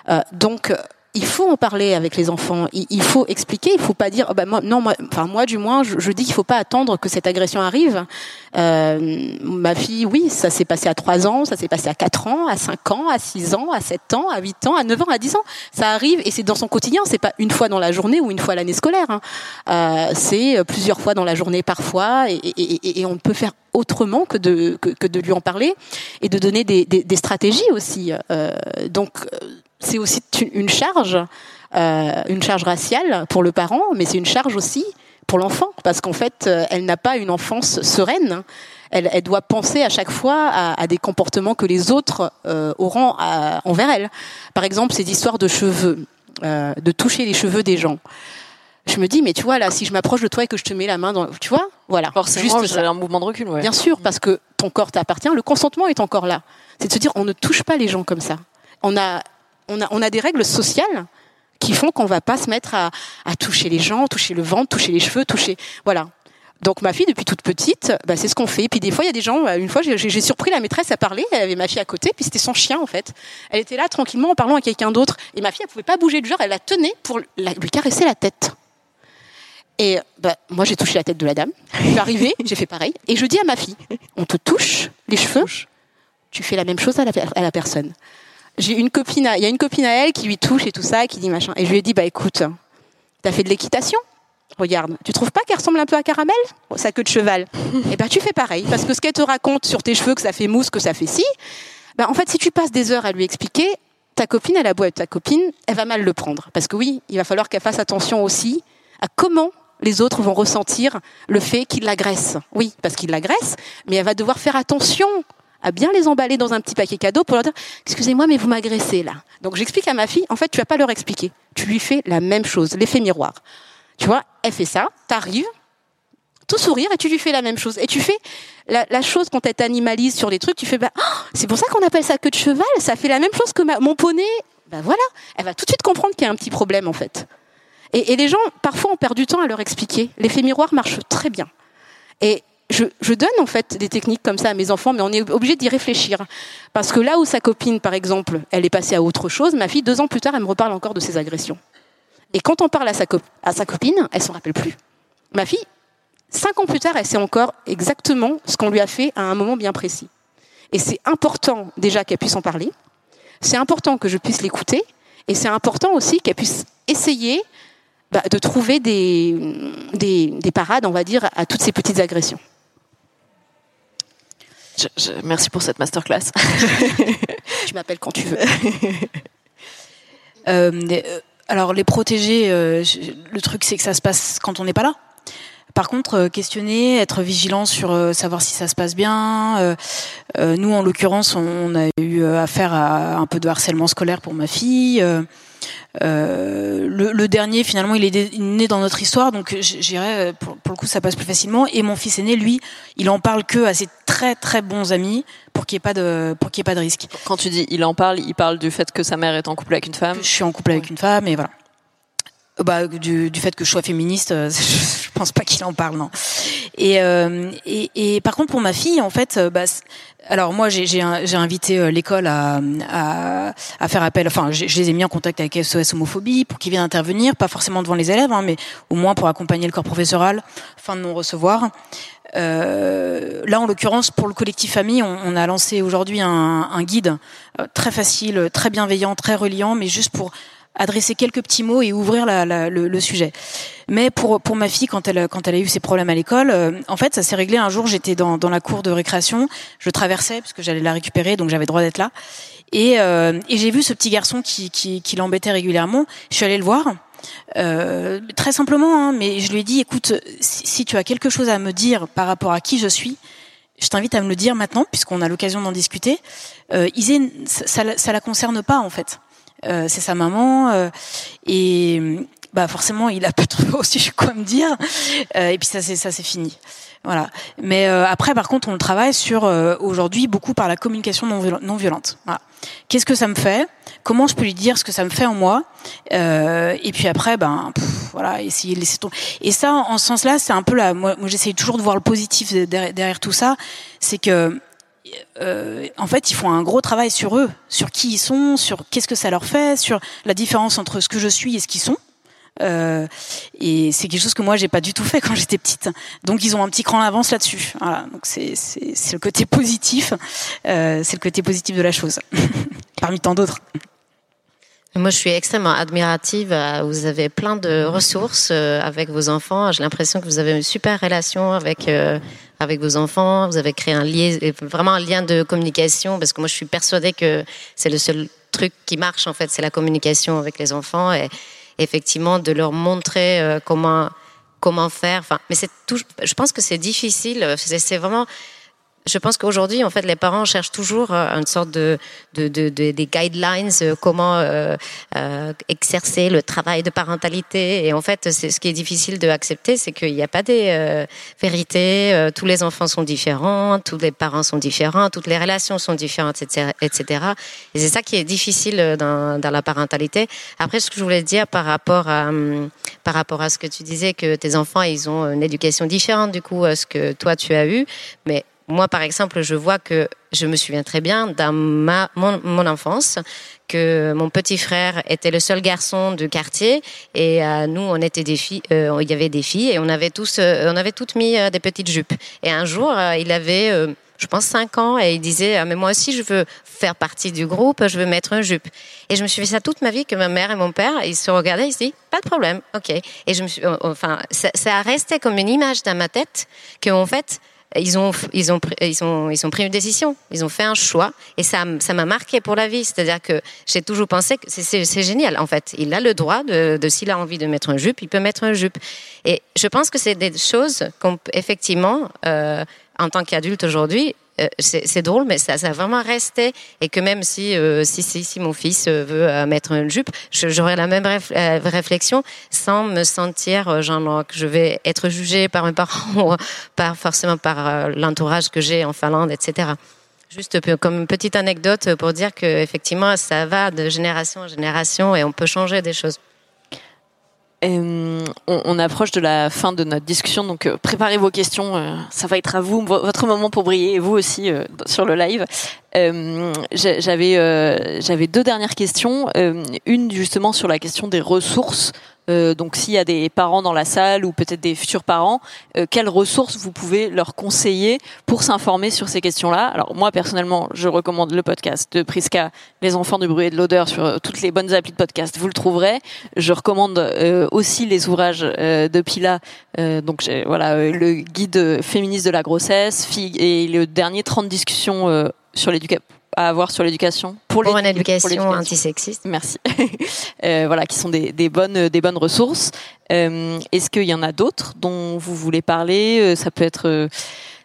E: Hein. donc il faut en parler avec les enfants. Il, faut expliquer. Il faut pas dire, oh bah moi, non, moi, enfin moi du moins, je, je dis qu'il faut pas attendre que cette agression arrive. Euh, ma fille, oui, ça s'est passé à 3 ans, ça s'est passé à 4 ans, à 5 ans, à 6 ans, à 7 ans, à 8 ans, à 9 ans, à 10 ans. Ça arrive et c'est dans son quotidien. C'est pas une fois dans la journée ou une fois l'année scolaire. Hein. Euh, c'est plusieurs fois dans la journée parfois et, et, et, et on peut faire autrement que de, que, que, de lui en parler et de donner des, des, des stratégies aussi. Euh, donc c'est aussi une charge, euh, une charge raciale pour le parent, mais c'est une charge aussi pour l'enfant, parce qu'en fait, euh, elle n'a pas une enfance sereine. Elle, elle, doit penser à chaque fois à, à des comportements que les autres euh, auront à, envers elle. Par exemple, ces histoires de cheveux, euh, de toucher les cheveux des gens. Je me dis, mais tu vois, là, si je m'approche de toi et que je te mets la main dans... Tu vois Voilà.
F: Forcément, Juste un mouvement de recul, ouais.
E: Bien sûr, parce que ton corps t'appartient, le consentement est encore là. C'est de se dire, on ne touche pas les gens comme ça. On a on a, on a des règles sociales qui font qu'on va pas se mettre à, à, toucher les gens, toucher le ventre, toucher les cheveux, toucher. Voilà. Donc ma fille, depuis toute petite, bah, c'est ce qu'on fait. Puis des fois, il y a des gens. Une fois, j'ai surpris la maîtresse à parler. Elle avait ma fille à côté, puis c'était son chien en fait. Elle était là tranquillement en parlant à quelqu'un d'autre. Et ma fille, elle pouvait pas bouger du genre. Elle la tenait pour la, lui caresser la tête. Et bah, moi, j'ai touché la tête de la dame. Je suis arrivée, j'ai fait pareil. Et je dis à ma fille, on te touche les cheveux, tu fais la même chose à la, à la personne j'ai une copine, il y a une copine à elle qui lui touche et tout ça, qui dit machin. Et je lui ai dit, bah écoute, t'as fait de l'équitation Regarde, tu trouves pas qu'elle ressemble un peu à Caramel? Sa queue de cheval. (laughs) et ben tu fais pareil, parce que ce qu'elle te raconte sur tes cheveux, que ça fait mousse, que ça fait si, ben en fait si tu passes des heures à lui expliquer, ta copine, elle a beau être ta copine, elle va mal le prendre. Parce que oui, il va falloir qu'elle fasse attention aussi à comment les autres vont ressentir le fait qu'il l'agresse. Oui, parce qu'il l'agresse, mais elle va devoir faire attention à bien les emballer dans un petit paquet cadeau pour leur dire excusez-moi mais vous m'agressez là. Donc j'explique à ma fille en fait tu vas pas leur expliquer, tu lui fais la même chose, l'effet miroir. Tu vois, elle fait ça, t'arrives, tout sourire et tu lui fais la même chose et tu fais la, chose quand elle t'animalise sur les trucs, tu fais bah oh, c'est pour ça qu'on appelle ça queue de cheval, ça fait la même chose que mon poney. Ben voilà, elle va tout de suite comprendre qu'il y a un petit problème en fait. Et, et les gens parfois ont perdu du temps à leur expliquer. L'effet miroir marche très bien. Et je, donne en fait des techniques comme ça à mes enfants, mais on est obligé d'y réfléchir. Parce que là où sa copine, par exemple, elle est passée à autre chose, ma fille, deux ans plus tard, elle me reparle encore de ses agressions. Et quand on parle à sa, copine, elle s'en rappelle plus. Ma fille, cinq ans plus tard, elle sait encore exactement ce qu'on lui a fait à un moment bien précis. Et c'est important déjà qu'elle puisse en parler. C'est important que je puisse l'écouter. Et c'est important aussi qu'elle puisse essayer bah, de trouver des, des, des, parades, on va dire, à toutes ces petites agressions.
F: Je, merci pour cette masterclass. (laughs)
E: tu m'appelles quand tu veux.
C: Euh, euh, alors les protéger, euh, le truc c'est que ça se passe quand on n'est pas là? Par contre, euh, questionner, être vigilant sur euh, savoir si ça se passe bien. Euh, nous, en l'occurrence, on, a eu affaire à un peu de harcèlement scolaire pour ma fille. Le, le, dernier, finalement, il est né dans notre histoire, donc j'irais pour, pour, le coup, ça passe plus facilement. Et mon fils aîné, lui, il en parle que à ses très très bons amis pour qu'il n'y ait pas de pour qu'il ait pas de risque.
F: Quand tu dis il en parle, il parle du fait que sa mère est en couple avec une femme?
C: Je suis en couple avec une femme, et voilà. Bah, du, du, fait que je sois féministe, euh, (laughs) je pense pas qu'il en parle, non. Et, euh, et, et, par contre, pour ma fille, en fait, euh, bah, alors moi, j'ai invité l'école à, à, à, faire appel. Enfin, je les ai mis en contact avec SOS homophobie pour qu'ils viennent intervenir, pas forcément devant les élèves, hein, mais au moins pour accompagner le corps professoral, fin de non recevoir. Euh, là, en l'occurrence, pour le collectif famille, on, on a lancé aujourd'hui un, un, guide très facile, très bienveillant, très reliant, mais juste pour adresser quelques petits mots et ouvrir la, la, le, le, sujet. Mais pour pour ma fille, quand elle quand elle a eu ses problèmes à l'école, euh, en fait, ça s'est réglé un jour. J'étais dans dans la cour de récréation, je traversais parce que j'allais la récupérer, donc j'avais droit d'être là. Et, euh, et j'ai vu ce petit garçon qui qui, qui l'embêtait régulièrement. Je suis allée le voir. Euh, très simplement, hein, mais je lui ai dit, écoute, si, tu as quelque chose à me dire par rapport à qui je suis, je t'invite à me le dire maintenant, puisqu'on a l'occasion d'en discuter. Euh, Isée, ça, ça, ça la concerne pas en fait. Euh, c'est sa maman euh, et bah forcément il a (laughs) pas trop aussi quoi me dire. Euh, et puis ça c'est ça c'est fini. Voilà. Mais après par contre on le travaille sur aujourd'hui beaucoup par la communication non, non violente. Voilà. qu'est-ce que ça me fait? Comment je peux lui dire ce que ça me fait en moi? Et puis après ben voilà essayer de laisser tomber. Et ça en ce sens là c'est un peu là moi, moi j'essaye toujours de voir le positif derrière tout ça. C'est que euh, en fait, ils font un gros travail sur eux, sur qui ils sont, sur qu'est-ce que ça leur fait, sur la différence entre ce que je suis et ce qu'ils sont. Euh, et c'est quelque chose que moi j'ai pas du tout fait (laughs) quand j'étais petite. Donc ils ont un petit cran d'avance là-dessus. Voilà. Donc c'est le côté (laughs) positif, euh, c'est le côté positif de la chose, (laughs) parmi tant d'autres.
D: Moi, je suis extrêmement admirative. Euh, vous avez plein de ressources euh, avec vos enfants. J'ai l'impression que vous avez une super relation avec euh, avec vos enfants. Vous avez créé un lien, vraiment un lien de communication. Parce que moi, je suis persuadée que c'est le seul truc qui marche en fait, c'est la communication avec les enfants et effectivement de leur montrer comment comment faire. Mais c'est tout. Je pense que c'est difficile. C'est vraiment je pense qu'aujourd'hui, en fait, les parents cherchent toujours euh, une sorte de, de, de, de des guidelines, euh, comment euh, euh, exercer le travail de parentalité. Et en fait, c'est ce qui est difficile de accepter, c'est qu'il n'y a pas des euh, vérités. tous les enfants sont différents, tous les parents sont différents, toutes les relations sont différentes, etc., etc. Et c'est ça qui est difficile dans, dans la parentalité. Après, ce que je voulais dire par rapport à hum, par rapport à ce que tu disais, que tes enfants, ils ont une éducation différente du coup à ce que toi tu as eu, mais moi, par exemple, je vois que je me souviens très bien dans ma, mon, enfance que mon petit frère était le seul garçon du quartier et euh, nous on était des filles euh, il y avait des filles et on avait tous euh, on avait toutes mis euh, des petites jupes. Et un jour il avait je pense 5 ans et il disait ah, mais moi aussi je veux faire partie du groupe je veux mettre une jupe. Et je me suis fait ça toute ma vie que ma mère et mon père ils se regardaient ils se disent pas de problème ok. Et je me suis enfin ça, ça a resté comme une image dans ma tête que en fait ils ont, ils ont, ils ont, ils ont pris une décision, ils ont fait un choix, et ça, ça m'a marqué pour la vie. C'est-à-dire que j'ai toujours pensé que c'est génial. En fait, il a le droit de, s'il a envie de mettre un jupe, il peut mettre un jupe. Et je pense que c'est des choses qu'on effectivement, euh, en tant qu'adulte aujourd'hui, c'est drôle, mais ça, ça a vraiment resté. Et que même si, euh, si, si, si, mon fils euh, veut euh, mettre une jupe, j'aurai la même réf réflexion sans me sentir que je vais être jugée par mes parents (laughs) pas forcément par l'entourage que j'ai en Finlande, etc. Juste comme une petite anecdote pour dire que effectivement ça va de génération en génération et on peut changer des choses.
B: On, approche de la fin de notre discussion, donc euh, préparez vos questions. Euh, ça va être à vous, votre moment pour briller, et vous aussi euh, sur le live. j'avais j'avais deux dernières questions. une justement sur la question des ressources euh, donc s'il y a des parents dans la salle ou peut-être des futurs parents, euh, quelles ressources vous pouvez leur conseiller pour s'informer sur ces questions-là? Alors moi personnellement, je recommande le podcast de Priska, Les enfants du bruit et de l'odeur sur euh, toutes les bonnes applis de podcast, vous le trouverez. Je recommande aussi les ouvrages de Pila, donc voilà le guide féministe de la grossesse et le dernier 30 discussions sur l'éducation à avoir sur l'éducation
D: pour, pour une éducation antisexiste.
B: Merci. (laughs) euh, voilà, qui sont des, des, bonnes des bonnes ressources. Euh, Est-ce qu'il y en a d'autres dont vous voulez parler? Euh, Ça peut être euh,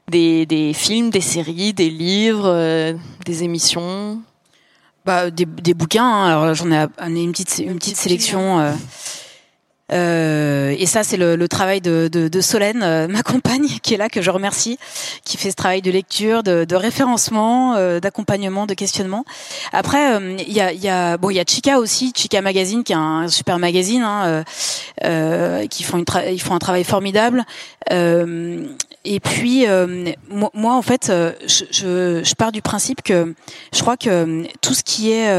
B: des, des, films, des séries, des livres, euh, des émissions?
C: Bah, des, des bouquins. Hein. Alors j'en ai amené une petite une petite sélection. Euh, et ça, c'est le, le, travail de, de, de Solène, euh, ma compagne, (laughs) qui est là, que je remercie, qui fait ce travail de lecture, de, de référencement, euh, d'accompagnement, de questionnement. Après, euh, il y, a, y, a, bon, il y a Chica aussi, Chica Magazine, qui est un super magazine, hein, qui font, une ils font un travail formidable. et puis, moi, moi, en fait, je, je, je, pars du principe que je crois que tout ce qui est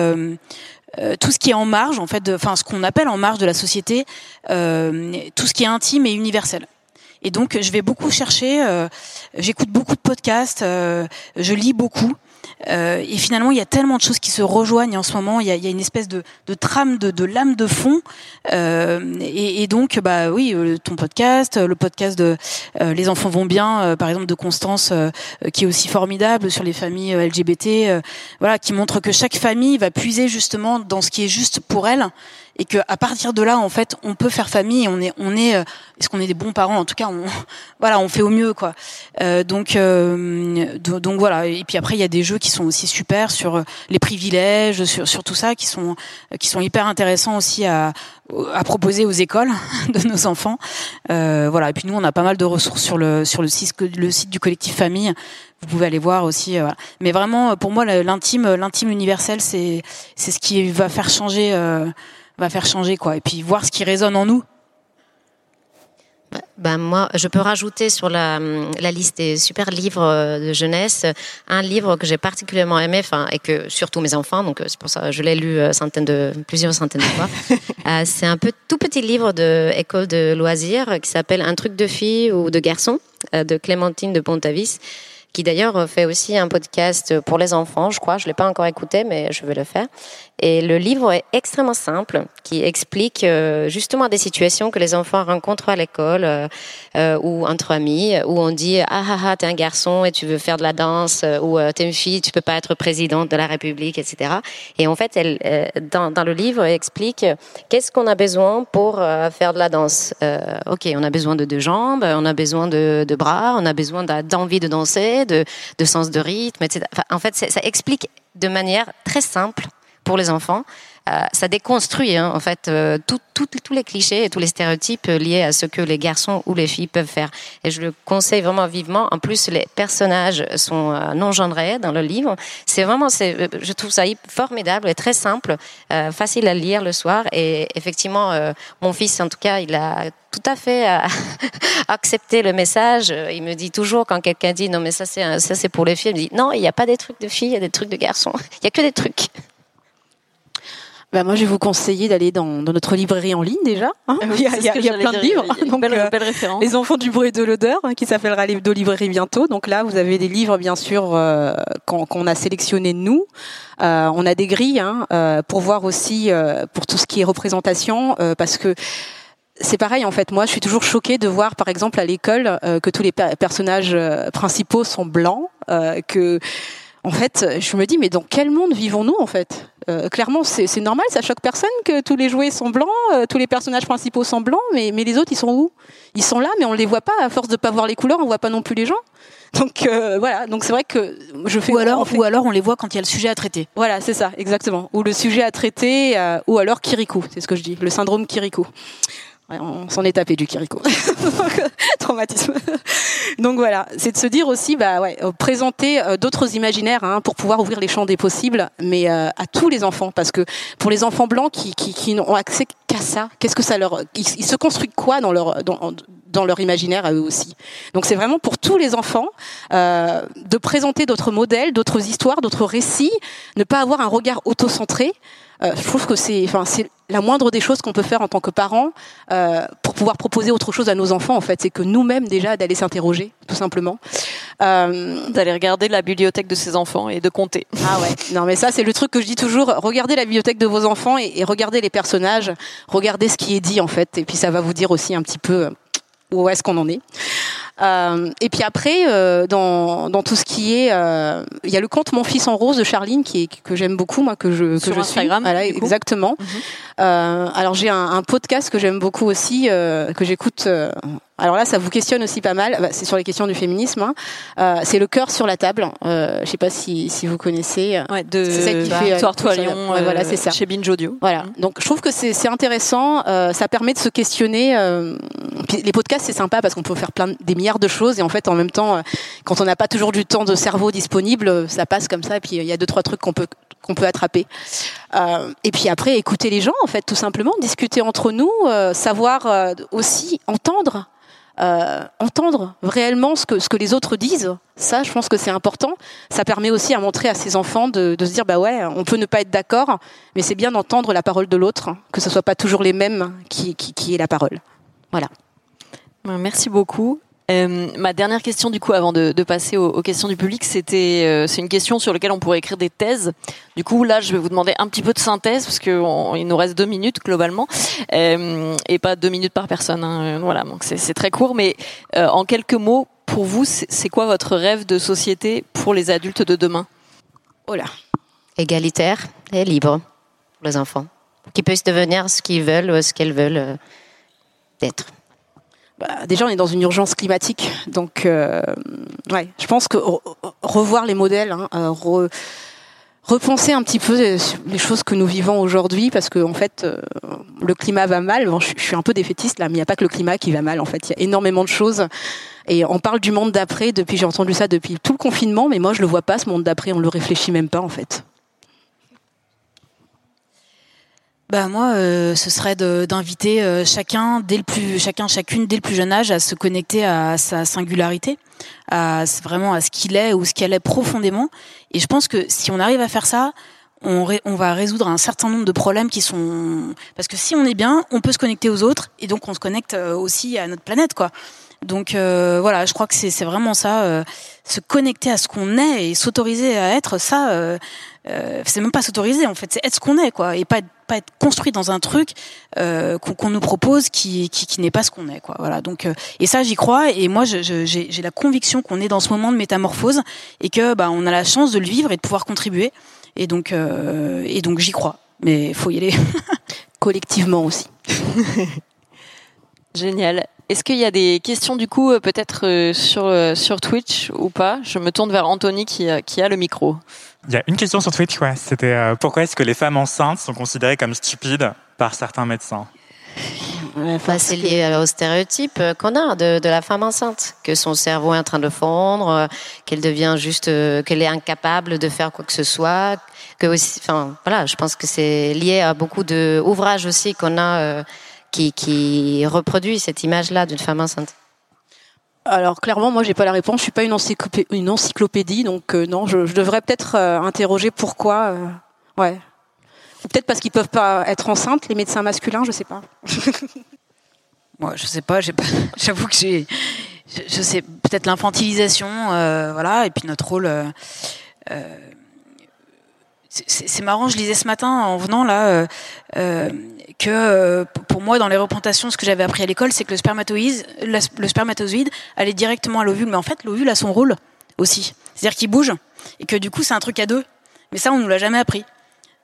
C: euh, tout ce qui est en marge, en fait, enfin ce qu'on appelle en marge de la société, euh, tout ce qui est intime et universel. Et donc, je vais beaucoup chercher. Euh, j'écoute beaucoup de podcasts, je lis beaucoup. Euh, et finalement, il y a tellement de choses qui se rejoignent en ce moment. Il y a, une espèce de, trame, de, de, lame de fond. Euh, et, donc, bah oui, euh, ton podcast, le podcast de euh, Les enfants vont bien, euh, par exemple de Constance, qui est aussi formidable sur les familles LGBT, voilà, qui montre que chaque famille va puiser justement dans ce qui est juste pour elle et que à partir de là en fait on peut faire famille on est on est est-ce qu'on est des bons parents? En tout cas on (laughs) voilà on fait au mieux quoi euh, donc euh, donc voilà et puis après il y a des jeux qui sont aussi super sur euh, les privilèges, sur, sur tout ça, qui sont qui sont hyper intéressants aussi à, à proposer aux écoles (laughs) de nos enfants. Euh, voilà. Et puis nous, on a pas mal de ressources sur le sur le site le site du collectif Famille. Vous pouvez aller voir aussi. Euh, voilà. Mais vraiment, pour moi, l'intime l'intime universel, c'est c'est ce qui va faire changer euh, va faire changer quoi. Et puis voir ce qui résonne en nous
D: ben moi, je peux rajouter sur la, la, liste des super livres euh, de jeunesse un livre que j'ai particulièrement aimé, enfin et que surtout mes enfants, donc euh, c'est pour ça que je l'ai lu euh, centaines de plusieurs centaines de fois. (laughs) c'est un peu tout petit livre de école de loisirs qui s'appelle Un truc de fille ou de garçon de Clémentine de Pontavis qui d'ailleurs fait aussi un podcast pour les enfants, je crois. Je l'ai pas encore écouté, mais je vais le faire. Et le livre est extrêmement simple, qui explique euh, justement des situations que les enfants rencontrent à l'école euh, euh, ou entre amis, où on dit ah ah ah t'es un garçon et tu veux faire de la danse, ou t'es une fille, tu peux pas être présidente de la République, etc. Et en fait, elle, dans, dans le livre, elle explique qu'est-ce qu'on a besoin pour faire de la danse. ok, on a besoin de deux jambes, on a besoin de, de bras, on a besoin d'envie de danser, de, de sens de rythme, etc. En fait, ça explique de manière très simple pour les enfants. Euh, ça déconstruit hein, en fait euh, tous les clichés et tous les stéréotypes liés à ce que les garçons ou les filles peuvent faire. Et je le conseille vraiment vivement. En plus, les personnages sont euh, non genrés dans le livre. C'est vraiment, je trouve ça formidable et très simple, facile à lire le soir. Et effectivement, mon fils, en tout cas, il a tout à fait (laughs) accepté le message. Il me dit toujours quand quelqu'un dit non mais ça c'est pour les filles, il me dit non il n'y a pas des trucs de filles, il y a des trucs de garçons. (laughs) Il y a que des trucs.
E: Bah moi, je vais vous conseiller d'aller dans, dans, notre librairie en ligne déjà. Hein. il y a, y a, y a plein de livres.
B: Donc, belle, euh, belle référence.
E: Les enfants du bruit et de l'odeur, hein, qui s'appellera Livre librairie bientôt. Donc là, vous avez des livres, bien sûr, euh, qu'on a sélectionnés nous. Euh, on a des grilles hein, euh, pour voir aussi euh, pour tout ce qui est représentation, parce que c'est pareil en fait. Moi, je suis toujours choquée de voir, par exemple, à l'école, que tous les personnages principaux sont blancs, que en fait, je me dis, mais dans quel monde vivons-nous en fait? Euh, Clairement, c'est normal, ça choque personne que tous les jouets sont blancs, euh, tous les personnages principaux sont blancs, mais, mais les autres, ils sont où? Ils sont là, mais on les voit pas. À force de pas voir les couleurs, on voit pas non plus les gens. Donc euh, voilà, donc c'est vrai que je fais.
C: Ou alors, ou alors on les voit quand il y a le sujet à traiter.
E: Voilà, c'est ça, exactement. Ou le sujet à traiter, ou alors Kirikou, c'est ce que je dis, le syndrome Kirikou. On s'en est tapé du Kiriko. (laughs) Traumatisme. Donc voilà, c'est de se dire aussi, bah ouais, euh, présenter euh, d'autres imaginaires hein, pour pouvoir ouvrir les champs des possibles, mais euh, à tous les enfants, parce que pour les enfants blancs qui, qui, qui n'ont accès qu'à ça, qu'est-ce que ça leur, ils, se construisent quoi dans leur dans, dans leur imaginaire à eux aussi. Donc c'est vraiment pour tous les enfants euh, de présenter d'autres modèles, d'autres histoires, d'autres récits, ne pas avoir un regard autocentré. Euh, je trouve que c'est, enfin, c'est la moindre des choses qu'on peut faire en tant que parents euh, pour pouvoir proposer autre chose à nos enfants. En fait, c'est que nous-mêmes déjà d'aller s'interroger, tout simplement,
F: euh, d'aller regarder la bibliothèque de ses enfants et de compter.
E: Ah ouais. Non, mais ça c'est le truc que je dis toujours. Regardez la bibliothèque de vos enfants et, et regardez les personnages, regardez ce qui est dit en fait, et puis ça va vous dire aussi un petit peu où est-ce qu'on en est. Euh, et puis après, euh, dans, dans tout ce qui est, euh, il y a le compte Mon fils en rose de Charline qui est que j'aime beaucoup moi que je que
F: Sur
E: je
F: Instagram,
E: suis. Voilà, exactement. Euh, alors j'ai un, un podcast que j'aime beaucoup aussi euh, que j'écoute. Euh, alors là, ça vous questionne aussi pas mal. Bah, c'est sur les questions du féminisme. hein. Euh, c'est le cœur sur la table. Euh, je sais pas si si vous connaissez.
F: Ouais, de
E: C'est celle qui fait, euh,
F: Victoire Toi
E: sur la-
F: Lyon,
E: ouais, voilà,
F: euh,
E: c'est ça.
F: chez Binge Audio.
E: Voilà. Donc je trouve que c'est c'est intéressant. euh, ça permet de se questionner. euh, les podcasts c'est sympa parce qu'on peut faire plein de- des milliards de choses et en fait en même temps, euh, quand on n'a pas toujours du temps de cerveau disponible, euh, ça passe comme ça. Et puis il y a deux trois trucs qu'on peut qu'on peut attraper. Euh, et puis après écouter les gens en fait tout simplement, discuter entre nous, euh, savoir euh, aussi entendre. Euh, entendre réellement ce que ce que les autres disent, ça, je pense que c'est important. Ça permet aussi à montrer à ses enfants de, de se dire bah ouais, on peut ne pas être d'accord, mais c'est bien d'entendre la parole de l'autre, que ce soit pas toujours les mêmes qui qui, qui est la parole. Voilà.
F: Ouais, Merci beaucoup. Euh, ma dernière question du coup avant de, passer aux, questions du public, c'était euh, c'est une question sur laquelle on pourrait écrire des thèses. Du coup là, je vais vous demander un petit peu de synthèse parce que il nous reste deux minutes globalement euh, et pas deux minutes par personne. hein. Voilà, donc c'est très court, mais en quelques mots, pour vous, c'est quoi votre rêve de société pour les adultes de demain?
E: Oh là.
D: Égalitaire et libre pour les enfants. Qu'ils puissent devenir ce qu'ils veulent, ou ce qu'elles veulent euh, être.
E: Bah, déjà, on est dans une urgence climatique, donc euh, je pense que re- revoir les modèles, hein, euh, re- repenser un petit peu les choses que nous vivons aujourd'hui, parce que en fait, euh, le climat va mal. Je, suis un peu défaitiste là, mais il n'y a pas que le climat qui va mal. En fait, il y a énormément de choses. Et on parle du monde d'après depuis, j'ai entendu ça depuis tout le confinement, mais moi je le vois pas ce monde d'après, on le réfléchit même pas en fait.
C: Bah moi, euh, ce serait d'inviter euh, chacun dès le plus, chacun, chacune dès le plus jeune âge à se connecter à sa singularité, à vraiment à ce qu'il est ou ce qu'elle est profondément. Et je pense que si on arrive à faire ça, on, on va résoudre un certain nombre de problèmes qui sont parce que si on est bien, on peut se connecter aux autres et donc on se connecte euh, aussi à notre planète, quoi. Donc euh, voilà, je crois que c'est c'est vraiment ça, euh, se connecter à ce qu'on est et s'autoriser à être ça. Euh, euh, c'est même pas s'autoriser en fait, c'est être ce qu'on est quoi, et pas être, pas être construit dans un truc euh, qu'on nous propose qui qui, qui n'est pas ce qu'on est quoi. Voilà donc euh, et ça j'y crois et moi j'ai la conviction qu'on est dans ce moment de métamorphose et que bah on a la chance de le vivre et de pouvoir contribuer et donc euh, et donc j'y crois. Mais faut y aller. (laughs)
E: Collectivement aussi. (laughs)
F: Génial. Est-ce qu'il y a des questions du coup peut-être sur sur Twitch ou pas? Je me tourne vers Anthony qui a, qui a le micro.
G: Il y a une question sur Twitch. C'était euh, pourquoi est-ce que les femmes enceintes sont considérées comme stupides par certains médecins?
D: Bah, c'est lié au stéréotype euh, qu'on a de, la femme enceinte, que son cerveau est en train de fondre, euh, qu'elle devient juste, qu'elle est incapable de faire quoi que ce soit, que aussi, enfin voilà, je pense que c'est lié à beaucoup de ouvrages aussi qu'on a qui, qui reproduit cette image-là d'une femme enceinte.
E: Alors clairement, moi j'ai pas la réponse. Je suis pas une encyclopédie, donc euh, non, je, devrais peut-être euh, interroger pourquoi. euh, ouais. Ou peut-être parce qu'ils peuvent pas être enceintes, les médecins masculins, je sais pas. (laughs)
C: Moi, je sais pas. (laughs) J'avoue que j'ai. Je, je sais peut-être l'infantilisation, voilà, et puis notre rôle. c'est- marrant, je lisais ce matin en venant là que euh, pour moi dans les représentations, ce que j'avais appris à l'école, c'est que le spermatozoïde, le spermatozoïde allait directement à l'ovule, mais en fait l'ovule a son rôle aussi, c'est-à-dire qu'il bouge et que du coup c'est un truc à deux. Mais ça on nous l'a jamais appris.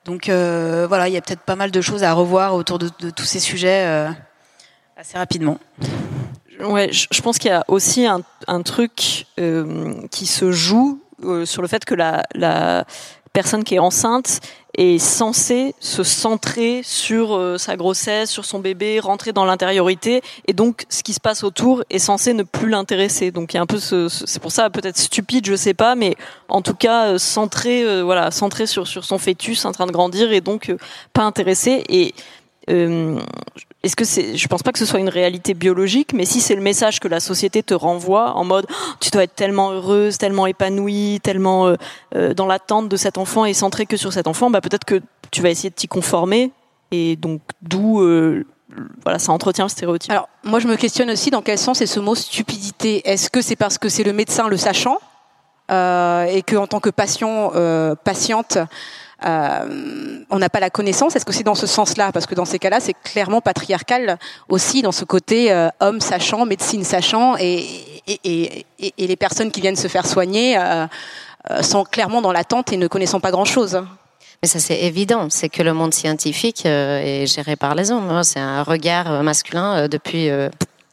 C: Donc euh, voilà, il y a peut-être pas mal de choses à revoir autour de, tous ces sujets euh, assez rapidement.
F: Ouais, je, pense qu'il y a aussi un, truc euh, qui se joue euh, sur le fait que la personne qui est enceinte
B: est censé se centrer sur euh, sa grossesse, sur son bébé, rentrer dans l'intériorité, et donc ce qui se passe autour est censé ne plus l'intéresser. Donc il y a un peu ce, c'est pour ça peut-être stupide, je sais pas, mais en tout cas euh, centré, euh, voilà, centré sur sur son fœtus en train de grandir et donc pas intéressé. Et est-ce que c'est, je pense pas que ce soit une réalité biologique, mais si c'est le message que la société te renvoie en mode oh, tu dois être tellement heureuse, tellement épanouie, tellement euh, euh, dans l'attente de cet enfant et centré que sur cet enfant, bah peut-être que tu vas essayer de t'y conformer et donc d'où euh, voilà, ça entretient le stéréotype.
E: Alors moi je me questionne aussi dans quel sens est ce mot stupidité. Est-ce que c'est parce que c'est le médecin le sachant et que en tant que patient patiente euh, on n'a pas la connaissance. Est-ce que c'est dans ce sens-là? Parce que dans ces cas-là, c'est clairement patriarcal aussi dans ce côté euh, homme sachant, médecine sachant, et, les personnes qui viennent se faire soigner euh, sont clairement dans l'attente et ne connaissant pas grand-chose.
D: Mais ça, c'est évident. C'est que le monde scientifique est géré par les hommes. Hein. C'est un regard masculin depuis,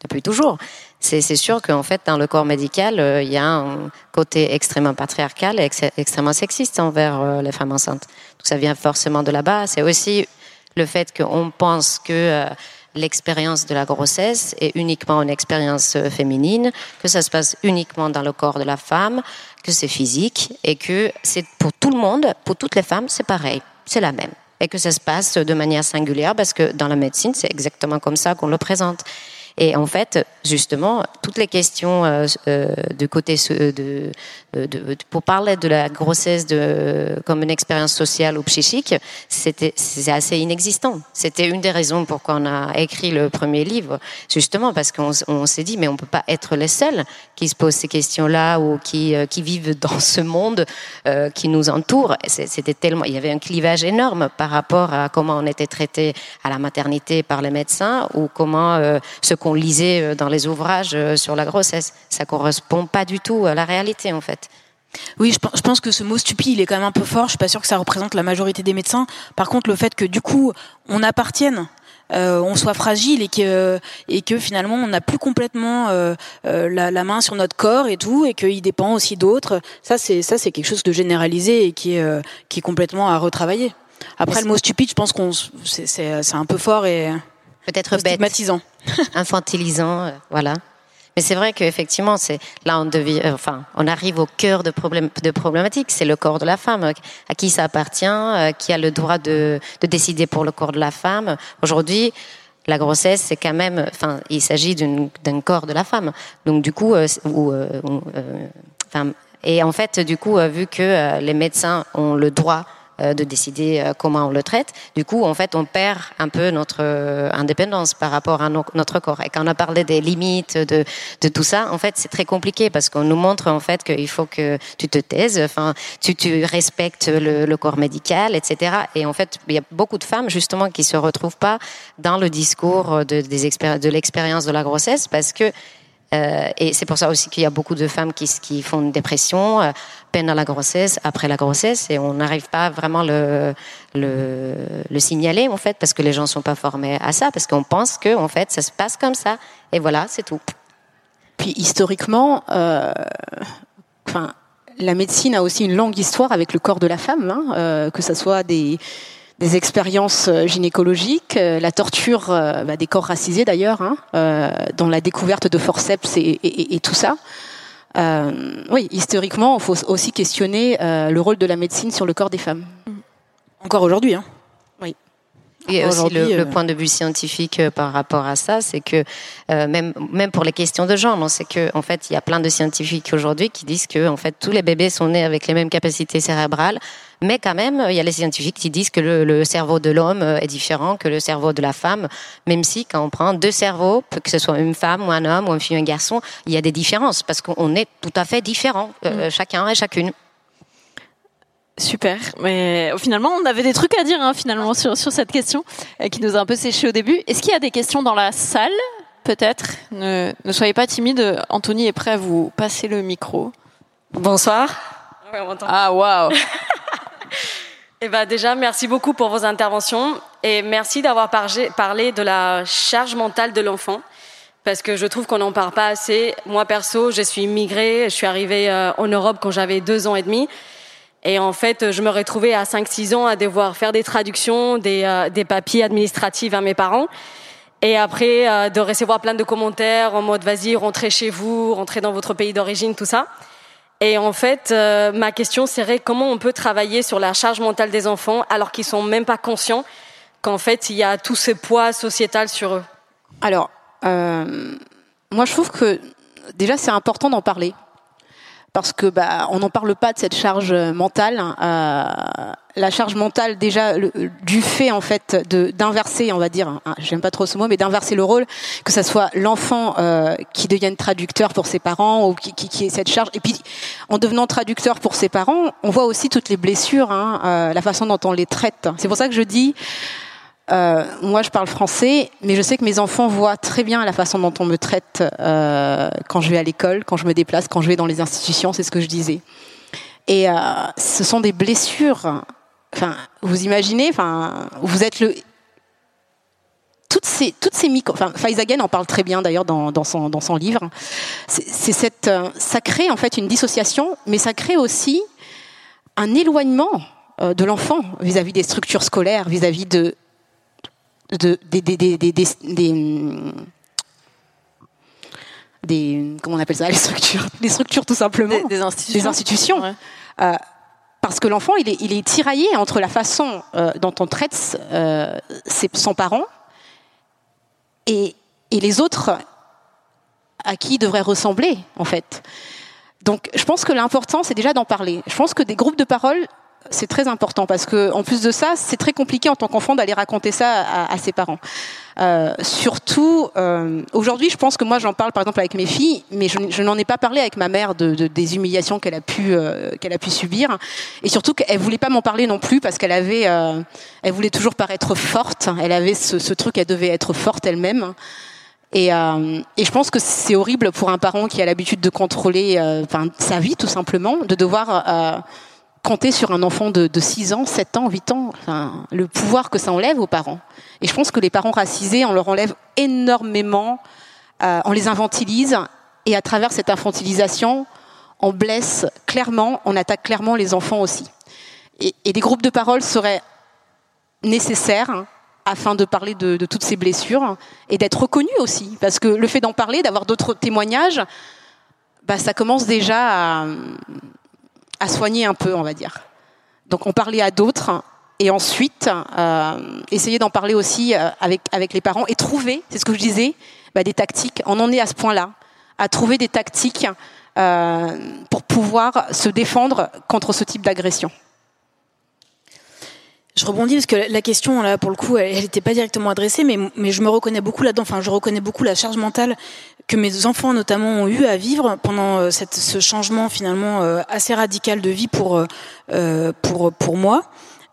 D: depuis toujours c'est sûr qu'en fait, dans le corps médical, euh, il y a un côté extrêmement patriarcal et extrêmement sexiste envers euh, les femmes enceintes. Donc ça vient forcément de là-bas. C'est aussi le fait qu'on pense que euh, l'expérience de la grossesse est uniquement une expérience féminine, que ça se passe uniquement dans le corps de la femme, que c'est physique et que c'est pour tout le monde, pour toutes les femmes, c'est pareil, c'est la même. Et que ça se passe de manière singulière parce que dans la médecine, c'est exactement comme ça qu'on le présente. Et en fait, justement, toutes les questions euh, euh de côté euh, de, de, de, pour parler de la grossesse de, comme une expérience sociale ou psychique, c'était c'est assez inexistant. C'était une des raisons pourquoi on a écrit le premier livre, justement parce qu'on on, s'est dit mais on peut pas être les seuls qui se posent ces questions-là ou qui qui vivent dans ce monde qui nous entoure. C'était tellement, il y avait un clivage énorme par rapport à comment on était traité à la maternité par les médecins ou comment ce qu'on lisait euh, dans les ouvrages euh, sur la grossesse. Ça correspond pas du tout à la réalité, en fait.
C: Oui, je pense que ce mot stupide, il est quand même un peu fort. Je suis pas sûre que ça représente la majorité des médecins. Par contre, le fait que du coup, on appartienne euh, on soit fragile et que et que finalement on n'a plus complètement la, main sur notre corps et tout et qu'il dépend aussi d'autres. Ça c'est ça c'est quelque chose de généralisé et qui est qui est complètement à retravailler. Après le mot stupide, je pense qu'on c'est c'est un peu fort et
D: peut-être stigmatisant, (laughs) infantilisant, euh, voilà. Mais c'est vrai qu'effectivement, c'est là on devient, euh, enfin, on arrive au cœur de problème de problématique. C'est le corps de la femme, à qui ça appartient, euh, qui a le droit de, de décider pour le corps de la femme. Aujourd'hui, la grossesse, c'est quand même, enfin, il s'agit d'un corps de la femme. Donc du coup, ou, enfin, et en fait, du coup, vu que les médecins ont le droit euh, de décider euh, comment on le traite. Du coup, en fait, on perd un peu notre euh, indépendance par rapport à notre corps. Et quand on a parlé des limites, de, tout ça, en fait, c'est très compliqué parce qu'on nous montre en fait qu'il faut que tu te taises, enfin, tu, respectes le, corps médical, etc. Et en fait, il y a beaucoup de femmes justement qui se retrouvent pas dans le discours de, de l'expérience de la grossesse parce que euh, et c'est pour ça aussi qu'il y a beaucoup de femmes qui, font une dépression, euh, peine à la grossesse, après la grossesse, et on n'arrive pas vraiment le, le, le signaler en fait, parce que les gens sont pas formés à ça, parce qu'on pense que en fait ça se passe comme ça, et voilà, c'est tout.
E: Puis historiquement, euh, la médecine a aussi une longue histoire avec le corps de la femme, hein, euh, que ce soit des des expériences euh, gynécologiques, euh, la torture euh, bah, des corps racisés d'ailleurs, hein, dans la découverte de forceps et, et, et tout ça. Euh, oui, historiquement, il faut aussi questionner le rôle de la médecine sur le corps des femmes. Encore aujourd'hui. Hein. Oui.
D: Et aussi le, le, point de vue scientifique par rapport à ça, c'est que même même pour les questions de genre, c'est que en fait il y a plein de scientifiques aujourd'hui qui disent que en fait tous les bébés sont nés avec les mêmes capacités cérébrales, mais quand même, il y a les scientifiques qui disent que le, cerveau de l'homme est différent que le cerveau de la femme, même si quand on prend deux cerveaux, que ce soit une femme ou un homme ou une fille ou un garçon, il y a des différences parce qu'on est tout à fait différents, euh, mm. chacun et chacune.
B: Super. Mais finalement, on avait des trucs à dire hein, finalement sur, sur cette question euh, qui nous a un peu séché au début. Est-ce qu'il y a des questions dans la salle Peut-être? Ne, ne soyez pas timide. Anthony est prêt à vous passer le micro.
H: Bonsoir.
B: Ah waouh
H: Eh ben déjà, merci beaucoup pour vos interventions et merci d'avoir parlé de la charge mentale de l'enfant parce que je trouve qu'on n'en parle pas assez. Moi perso, je suis immigrée, je suis arrivée euh, en Europe quand j'avais deux ans et demi Et en fait, je me retrouvais à 5-6 ans à devoir faire des traductions, des, des papiers administratifs à mes parents. Et après, de recevoir plein de commentaires en mode vas-y, rentrez chez vous, rentrez dans votre pays d'origine, tout ça. Et en fait, ma question serait comment on peut travailler sur la charge mentale des enfants alors qu'ils sont même pas conscients qu'en fait, il y a tout ce poids sociétal sur eux?
E: Alors, euh, moi, je trouve que déjà, c'est important d'en parler. Parce que bah, on n'en parle pas de cette charge mentale. Euh, la charge mentale, déjà, du fait en fait de d'inverser, on va dire, hein, j'aime pas trop ce mot, mais d'inverser le rôle, que ce soit l'enfant euh, qui devienne traducteur pour ses parents ou qui, ait cette charge. Et puis, en devenant traducteur pour ses parents, on voit aussi toutes les blessures, hein, euh, la façon dont on les traite. C'est pour ça que je dis, euh, moi, je parle français, mais je sais que mes enfants voient très bien la façon dont on me traite euh, quand je vais à l'école, quand je me déplace, quand je vais dans les institutions. C'est ce que je disais. Et euh, ce sont des blessures. Enfin, vous imaginez, enfin, vous êtes le toutes ces, toutes ces micro. Enfin, en parle très bien d'ailleurs dans, dans, son, dans son livre. C'est cette, ça crée en fait une dissociation, mais ça crée aussi un éloignement de l'enfant vis-à-vis des structures scolaires, vis-à-vis de de, des, des, des, des, des, comment on appelle ça (laughs) les structures les structures tout simplement.
F: Des, institutions,
E: des institutions. Euh, parce que l'enfant il est, il est tiraillé entre la façon euh, dont on traite euh, ses, son parent et, et les autres à qui il devrait ressembler en fait. Donc je pense que l'important c'est déjà d'en parler. Je pense que des groupes de parole c'est très important parce que en plus de ça, c'est très compliqué en tant qu'enfant d'aller raconter ça à, ses parents. Euh, surtout euh, aujourd'hui, je pense que moi j'en parle par exemple avec mes filles, mais je, n'en ai pas parlé avec ma mère de, de des humiliations qu'elle a pu euh, qu'elle a pu subir, et surtout qu'elle voulait pas m'en parler non plus parce qu'elle avait, euh, elle voulait toujours paraître forte. Elle avait ce, ce truc, elle devait être forte elle-même. Et, euh, et, je pense que c'est horrible pour un parent qui a l'habitude de contrôler enfin, sa vie tout simplement, de devoir compter sur un enfant de, de 6 ans, 7 ans, 8 ans, le pouvoir que ça enlève aux parents. Et je pense que les parents racisés, on leur enlève énormément, euh, on les infantilise, et à travers cette infantilisation, on blesse clairement, on attaque clairement les enfants aussi. Et, des groupes de parole seraient nécessaires afin de parler de, de toutes ces blessures et d'être reconnus aussi. Parce que le fait d'en parler, d'avoir d'autres témoignages, bah, ça commence déjà à, à soigner un peu, on va dire. Donc on parlait à d'autres et ensuite euh, essayer d'en parler aussi euh, avec avec les parents et trouver, c'est ce que je disais, bah, des tactiques. On en est à ce point-là, à trouver des tactiques euh, pour pouvoir se défendre contre ce type d'agression.
C: Je rebondis parce que la question là, pour le coup, elle n'était pas directement adressée, mais, mais je me reconnais beaucoup là-dedans. Enfin, je reconnais beaucoup la charge mentale que mes enfants notamment ont eu à vivre pendant euh, ce changement finalement euh, assez radical de vie pour euh, pour pour moi.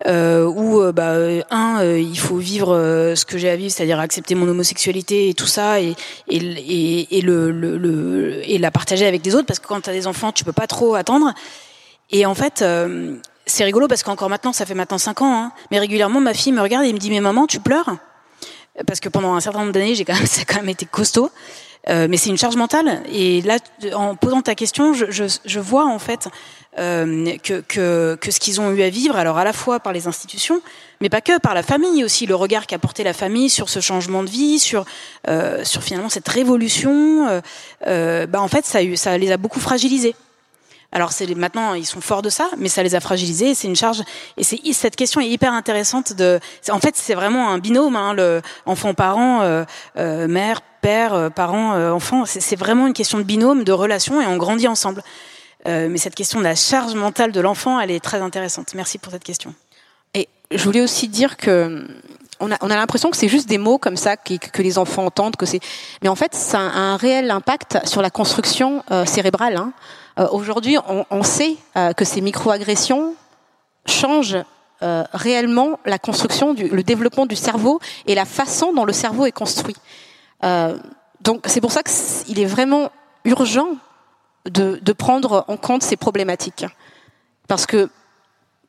C: Euh, où bah, un, il faut vivre ce que j'ai à vivre, c'est-à-dire accepter mon homosexualité et tout ça, et, et, et, et le, le, le, et la partager avec des autres, parce que quand tu as des enfants, tu peux pas trop attendre. Et en fait, c'est rigolo parce qu'encore maintenant, ça fait maintenant 5 ans, hein, mais régulièrement, ma fille me regarde et me dit, mais maman, tu pleures? Parce que pendant un certain nombre d'années, j'ai quand même, (laughs) ça a quand même été costaud. Euh, mais c'est une charge mentale. Et là, en posant ta question, je, je, je vois en fait euh, que, que, que, ce qu'ils ont eu à vivre, alors à la fois par les institutions, mais pas que, par la famille aussi, le regard qu'a porté la famille sur ce changement de vie, sur, euh, sur finalement cette révolution, euh, euh bah en fait, ça, ça les a beaucoup fragilisés. Alors c'est maintenant ils sont forts de ça, mais ça les a fragilisés. C'est une charge et c'est cette question est hyper intéressante. De en fait c'est vraiment un binôme, hein, le enfant parent, euh, euh, mère père euh, parent euh, enfant. C'est vraiment une question de binôme, de relation et on grandit ensemble. Euh, mais cette question de la charge mentale de l'enfant, elle est très intéressante. Merci pour cette question.
E: Et je voulais aussi dire que on a, on a l'impression que c'est juste des mots comme ça que, que les enfants entendent, que c'est. Mais en fait, ça a un réel impact sur la construction euh, cérébrale. Hein. Euh, Aujourd'hui, on, sait euh, que ces microagressions changent euh, réellement la construction, du, le développement du cerveau et la façon dont le cerveau est construit. Donc c'est pour ça qu'il est vraiment urgent de, prendre en compte ces problématiques. Parce que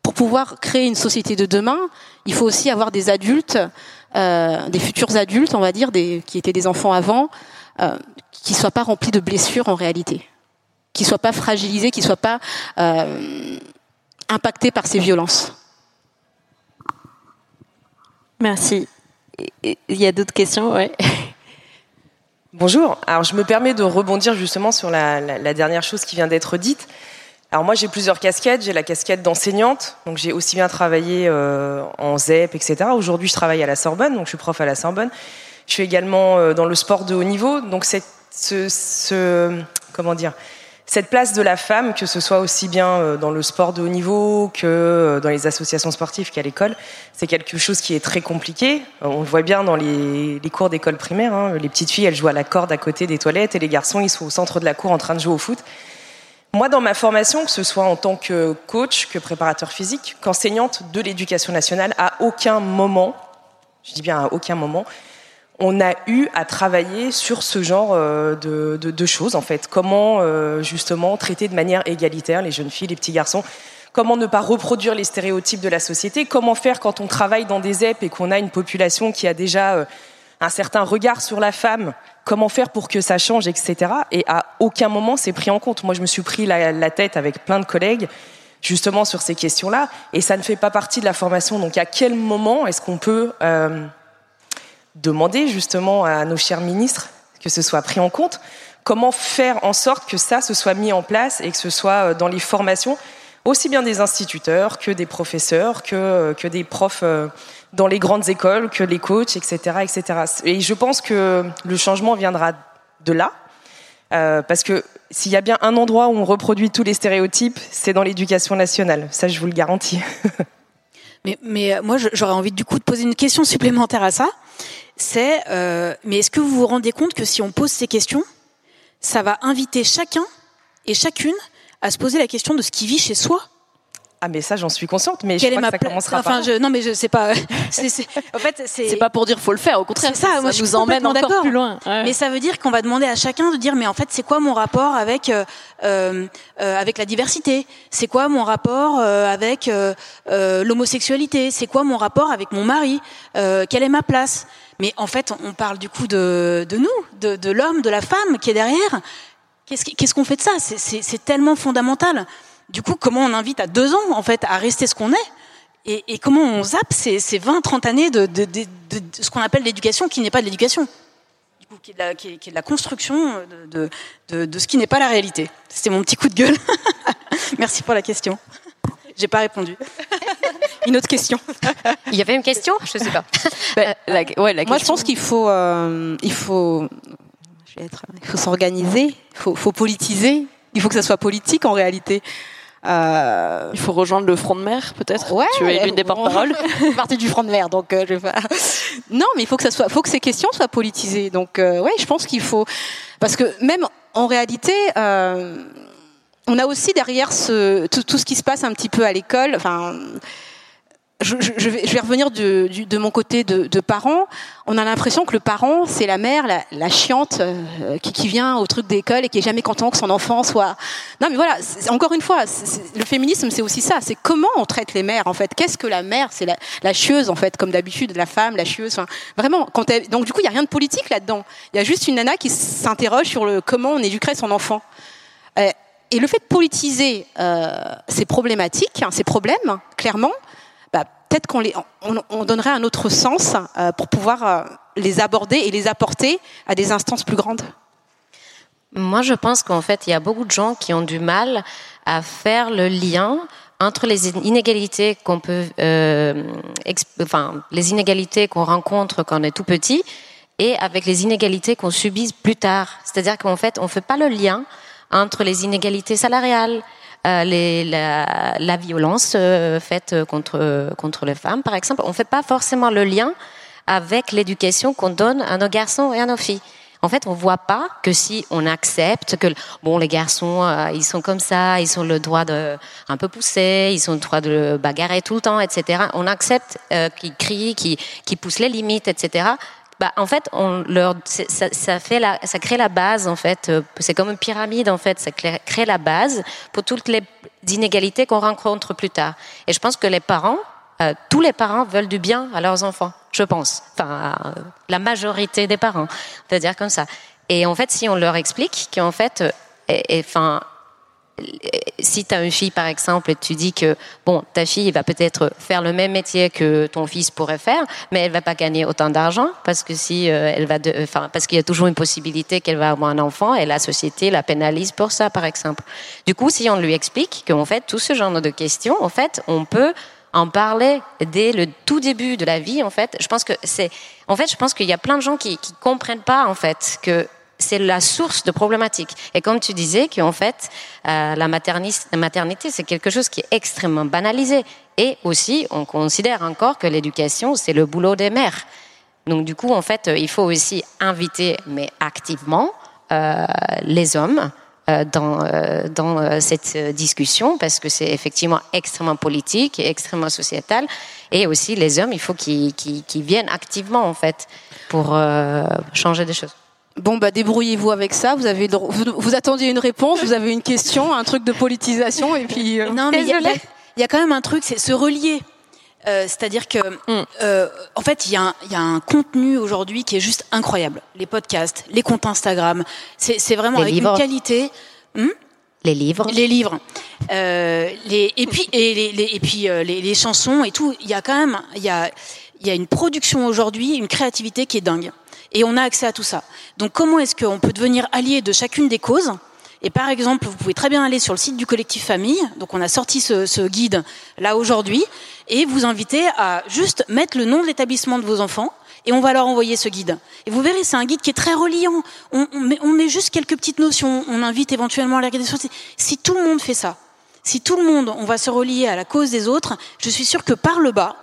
E: pour pouvoir créer une société de demain, il faut aussi avoir des adultes, des futurs adultes, on va dire, qui étaient des enfants avant, qui soient pas remplis de blessures en réalité qui soient pas fragilisés, qui soient pas euh, impactés par ces violences.
F: Merci. Il y a d'autres questions? Ouais. (laughs)
I: Bonjour. Alors, je me permets de rebondir justement sur la, la, dernière chose qui vient d'être dite. Alors moi, j'ai plusieurs casquettes. J'ai la casquette d'enseignante, donc j'ai aussi bien travaillé euh, en ZEP, etc. Aujourd'hui, je travaille à la Sorbonne, donc je suis prof à la Sorbonne. Je suis également euh, dans le sport de haut niveau, donc c'est ce, ce, comment dire cette place de la femme, que ce soit aussi bien euh, dans le sport de haut niveau que euh, dans les associations sportives qu'à l'école, c'est quelque chose qui est très compliqué. On le voit bien dans les, cours d'école primaire. Hein. Les petites filles, elles jouent à la corde à côté des toilettes et les garçons, ils sont au centre de la cour en train de jouer au foot. Moi, dans ma formation, que ce soit en tant que coach, que préparateur physique, qu'enseignante de l'éducation nationale, à aucun moment, je dis bien à aucun moment, on a eu à travailler sur ce genre euh, de, choses, en fait. Comment, euh, justement, traiter de manière égalitaire les jeunes filles, les petits garçons. Comment ne pas reproduire les stéréotypes de la société. Comment faire quand on travaille dans des EP et qu'on a une population qui a déjà euh, un certain regard sur la femme. Comment faire pour que ça change, etc. Et à aucun moment c'est pris en compte. Moi, je me suis pris la, tête avec plein de collègues justement sur ces questions-là, et ça ne fait pas partie de la formation. Donc, à quel moment est-ce qu'on peut demander justement à nos chers ministres que ce soit pris en compte. Comment faire en sorte que ça se soit mis en place et que ce soit euh, dans les formations aussi bien des instituteurs que des professeurs, que, euh, que des profs euh, dans les grandes écoles, que les coachs, etc., etc. Et je pense que le changement viendra de là, parce que s'il y a bien un endroit où on reproduit tous les stéréotypes, c'est dans l'éducation nationale. Ça, je vous le garantis. (laughs)
C: mais, mais moi, j'aurais envie du coup de poser une question supplémentaire à ça. C'est euh, mais est-ce que vous vous rendez compte que si on pose ces questions, ça va inviter chacun et chacune à se poser la question de ce qui vit chez soi?
I: Ah mais ça j'en suis consciente mais je crois que ça commencera
C: enfin, je, non mais je sais pas (laughs) c'est,
F: en fait c'est pas pour dire faut le faire au contraire. Ça, ça moi, je nous emmène encore plus loin
C: mais ça veut dire qu'on va demander à chacun de dire mais en fait c'est quoi mon rapport avec euh, euh, avec la diversité? C'est quoi mon rapport euh, avec euh, euh, l'homosexualité? C'est quoi mon rapport avec mon mari? Quelle est ma place? Mais en fait on parle du coup de, de nous de, de l'homme de la femme qui est derrière. Qu'est-ce qu'est-ce qu'on fait de ça? C'est tellement fondamental du coup, comment on invite à deux ans, en fait, à rester ce qu'on est et, comment on zappe ces, 20-30 années de, ce qu'on appelle l'éducation, qui n'est pas de l'éducation, du coup, qui est de la, construction de, ce qui n'est pas la réalité. C'était mon petit coup de gueule. (laughs) Merci pour la question. J'ai pas répondu. (laughs) Une autre question.
D: Il y avait une question? Je sais pas. (laughs)
E: Ben, euh, moi, je pense qu'il faut, euh, il faut, il faut s'organiser, il faut, faut politiser, il faut que ça soit politique en réalité.
F: Euh... Il faut rejoindre le front de mer, peut-être?
E: Ouais.
F: Tu es l'une des porte-paroles? (laughs)
E: partie du front de mer, donc euh, je vais pas... (laughs) Non, mais il faut que ça soit, faut que ces questions soient politisées. Donc, euh, ouais, je pense qu'il faut, parce que même en réalité, euh, on a aussi derrière ce tout, tout, ce qui se passe un petit peu à l'école. Enfin, je, je, vais, je, vais, revenir de, de mon côté de, de, parents. On a l'impression que le parent, c'est la mère, la, la chiante euh, qui, qui, vient au truc d'école et qui est jamais content que son enfant soit. Non, mais voilà. Encore une fois, le féminisme, c'est aussi ça. C'est comment on traite les mères en fait. Qu'est-ce que la mère C'est la, la, chieuse en fait, comme d'habitude, la femme, la chieuse. Vraiment. Quand elle... donc du coup, il y a rien de politique là-dedans. Il y a juste une nana qui s'interroge sur le comment on éduquerait son enfant. Euh, et le fait de politiser euh, ces problématiques, hein, ces problèmes, clairement, peut-être qu'on les, on, donnerait un autre sens euh, pour pouvoir euh, les aborder et les apporter à des instances plus grandes.
D: Moi, je pense qu'en fait, il y a beaucoup de gens qui ont du mal à faire le lien entre les inégalités qu'on peut, euh, enfin, les inégalités qu'on rencontre quand on est tout petit et avec les inégalités qu'on subit plus tard. C'est-à-dire qu'en fait, on fait pas le lien entre les inégalités salariales, les, la, la, violence euh, faite contre contre les femmes, par exemple, on fait pas forcément le lien avec l'éducation qu'on donne à nos garçons et à nos filles. En fait, on voit pas que si on accepte que bon, les garçons, euh, ils sont comme ça, ils ont le droit de un peu pousser, ils ont le droit de bagarrer tout le temps, etc. On accepte qu'ils crient, qu'ils, qu'ils poussent les limites, etc bah, en fait, on leur, ça, ça, fait la, ça crée la base, en fait. Euh, c'est comme une pyramide, en fait. Ça crée la base pour toutes les inégalités qu'on rencontre plus tard. Et je pense que les parents, euh, tous les parents veulent du bien à leurs enfants, je pense. Enfin, euh, la majorité des parents, on va dire comme ça. Et en fait, si on leur explique qu'en fait, enfin, si tu as une fille, par exemple, et tu dis que bon, ta fille va peut-être faire le même métier que ton fils pourrait faire, mais elle va pas gagner autant d'argent parce que si euh, elle va, enfin, parce qu'il y a toujours une possibilité qu'elle va avoir un enfant et la société la pénalise pour ça, par exemple. Du coup, si on lui explique qu'en fait, tout ce genre de questions, en fait, on peut en parler dès le tout début de la vie, en fait. Je pense que c'est, en fait, je pense qu'il y a plein de gens qui, qui comprennent pas, en fait, que c'est la source de problématiques. Et comme tu disais, qu'en fait, euh, la, maternité, c'est quelque chose qui est extrêmement banalisé. Et aussi, on considère encore que l'éducation, c'est le boulot des mères. Donc du coup, en fait, euh, il faut aussi inviter, mais activement, euh, les hommes euh, dans, euh, dans cette discussion, parce que c'est effectivement extrêmement politique et extrêmement sociétal. Et aussi, les hommes, il faut qu'ils viennent activement, en fait, pour changer des choses.
E: Bon, bah débrouillez-vous avec ça. Vous avez, vous, attendiez une réponse, vous avez une question, un truc de politisation, et puis.
C: Euh, non, mais il y, a quand même un truc, c'est se relier. Euh, c'est-à-dire que, mm. euh, en fait, il y, a un contenu aujourd'hui qui est juste incroyable. Les podcasts, les comptes Instagram, c'est vraiment avec une qualité.
D: Hmm les livres.
C: Les livres. les, et puis, et, les, et puis les, chansons et tout. Il y a quand même, il y a, il y a une production aujourd'hui, une créativité qui est dingue et on a accès à tout ça. Donc comment est-ce qu'on peut devenir allié de chacune des causes? Et par exemple, vous pouvez très bien aller sur le site du collectif Famille. Donc, on a sorti ce, ce guide là aujourd'hui et vous inviter à juste mettre le nom de l'établissement de vos enfants et on va leur envoyer ce guide. Et vous verrez, c'est un guide qui est très reliant. On, on, met, on met, juste quelques petites notions. On invite éventuellement à les regarder sur Si tout le monde fait ça, si tout le monde, on va se relier à la cause des autres, je suis sûre que par le bas,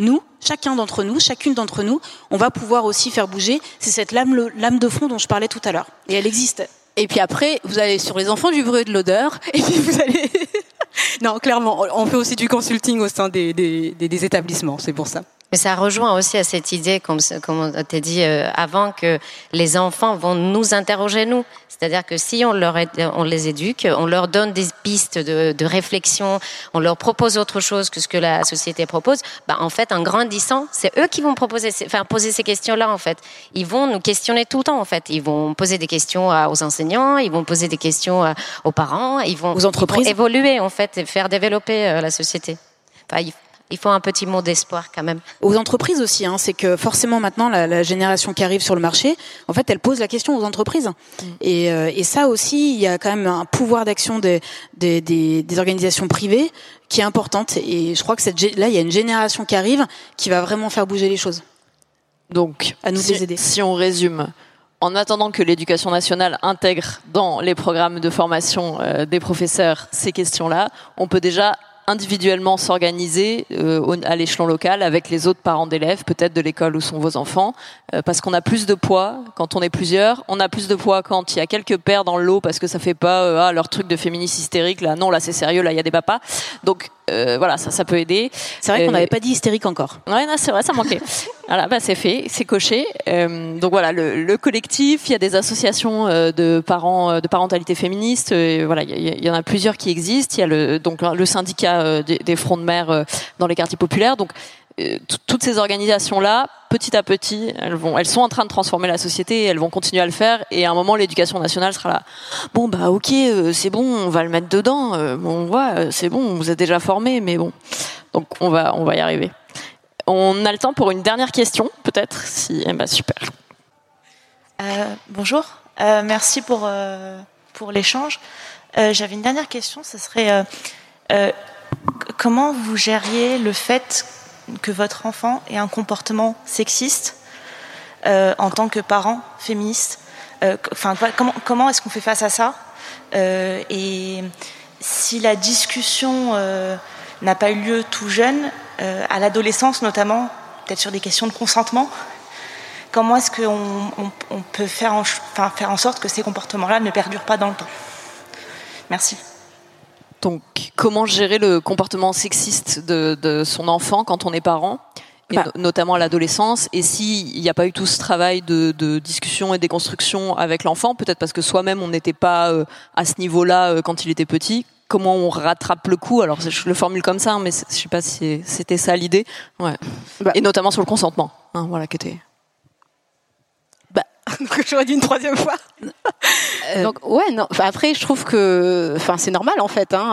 C: nous, chacun d'entre nous, chacune d'entre nous, on va pouvoir aussi faire bouger. C'est cette lame, lame de fond dont je parlais tout à l'heure. Et elle existe.
E: Et puis après, vous allez sur les enfants du bruit de l'odeur, (laughs) et puis vous allez... (laughs) non, clairement, on fait aussi du consulting au sein des, des établissements, c'est pour ça.
D: Mais ça rejoint aussi à cette idée, comme, comme on t'a dit euh, avant, que les enfants vont nous interroger nous. C'est-à-dire que si on, leur on les éduque, on leur donne des pistes de, de, réflexion, on leur propose autre chose que ce que la société propose, bah, en fait, en grandissant, c'est eux qui vont proposer, enfin, poser ces questions-là, en fait. Ils vont nous questionner tout le temps, en fait. Ils vont poser des questions aux enseignants, ils vont poser des questions aux parents, ils vont,
E: aux entreprises.
D: évoluer, en fait, et faire développer euh, la société. Enfin, il faut un petit mot d'espoir quand même.
C: Aux entreprises aussi, hein, c'est que forcément maintenant la, la, génération qui arrive sur le marché, en fait, elle pose la question aux entreprises. Mm. Et, euh, et, ça aussi, il y a quand même un pouvoir d'action des, des, des, des, organisations privées qui est importante. Et je crois que cette, là, il y a une génération qui arrive qui va vraiment faire bouger les choses.
B: Donc, à nous si, aider. Si on résume, en attendant que l'éducation nationale intègre dans les programmes de formation euh, des professeurs ces questions-là, on peut déjà individuellement s'organiser euh, à l'échelon local avec les autres parents d'élèves, peut-être de l'école où sont vos enfants, euh, parce qu'on a plus de poids quand on est plusieurs, on a plus de poids quand il y a quelques pères dans le lot parce que ça fait pas euh, ah, leur truc de féministe hystérique là, non là c'est sérieux, là il y a des papas. Donc voilà, ça, ça peut aider.
C: C'est vrai qu'on n'avait pas dit hystérique encore.
B: Ouais, c'est vrai, ça manquait. (laughs) voilà, bah, c'est fait, c'est coché. donc voilà, le, le, collectif, il y a des associations de parents, de parentalité féministe. voilà, il y, y, en a plusieurs qui existent. Il y a le, donc le syndicat euh, des, fronts de mer euh, dans les quartiers populaires. Donc euh, toutes ces organisations-là, petit à petit, elles sont en train de transformer la société, elles vont continuer à le faire, et à un moment, l'éducation nationale sera là. Bon, bah ok, c'est bon, on va le mettre dedans. bon, on voit, c'est bon, vous êtes déjà formé, mais bon, donc on va, on va y arriver. On a le temps pour une dernière question, peut-être, si, eh ben, super.
J: bonjour, merci pour pour l'échange. J'avais une dernière question, ce serait comment vous gériez le fait que votre enfant ait un comportement sexiste euh, en tant que parent féministe euh, comment, est-ce qu'on fait face à ça euh, Et si la discussion n'a pas eu lieu tout jeune, à l'adolescence notamment, peut-être sur des questions de consentement, comment est-ce qu'on on, peut faire en, faire en sorte que ces comportements-là ne perdurent pas dans le temps? Merci.
B: Donc, comment gérer le comportement sexiste de, son enfant quand on est parent et bah. notamment à l'adolescence, et s'il n'y a pas eu tout ce travail de, discussion et déconstruction avec l'enfant, peut-être parce que soi-même on n'était pas euh, à ce niveau-là euh, quand il était petit, comment on rattrape le coup? Alors je le formule comme ça, hein, mais je sais pas si c'était ça l'idée. Ouais. Bah. Et notamment sur le consentement, hein, voilà, qui était (laughs)
E: Donc j'aurais dit une troisième fois. Donc ouais, après, je trouve que, enfin, c'est normal en fait. Hein,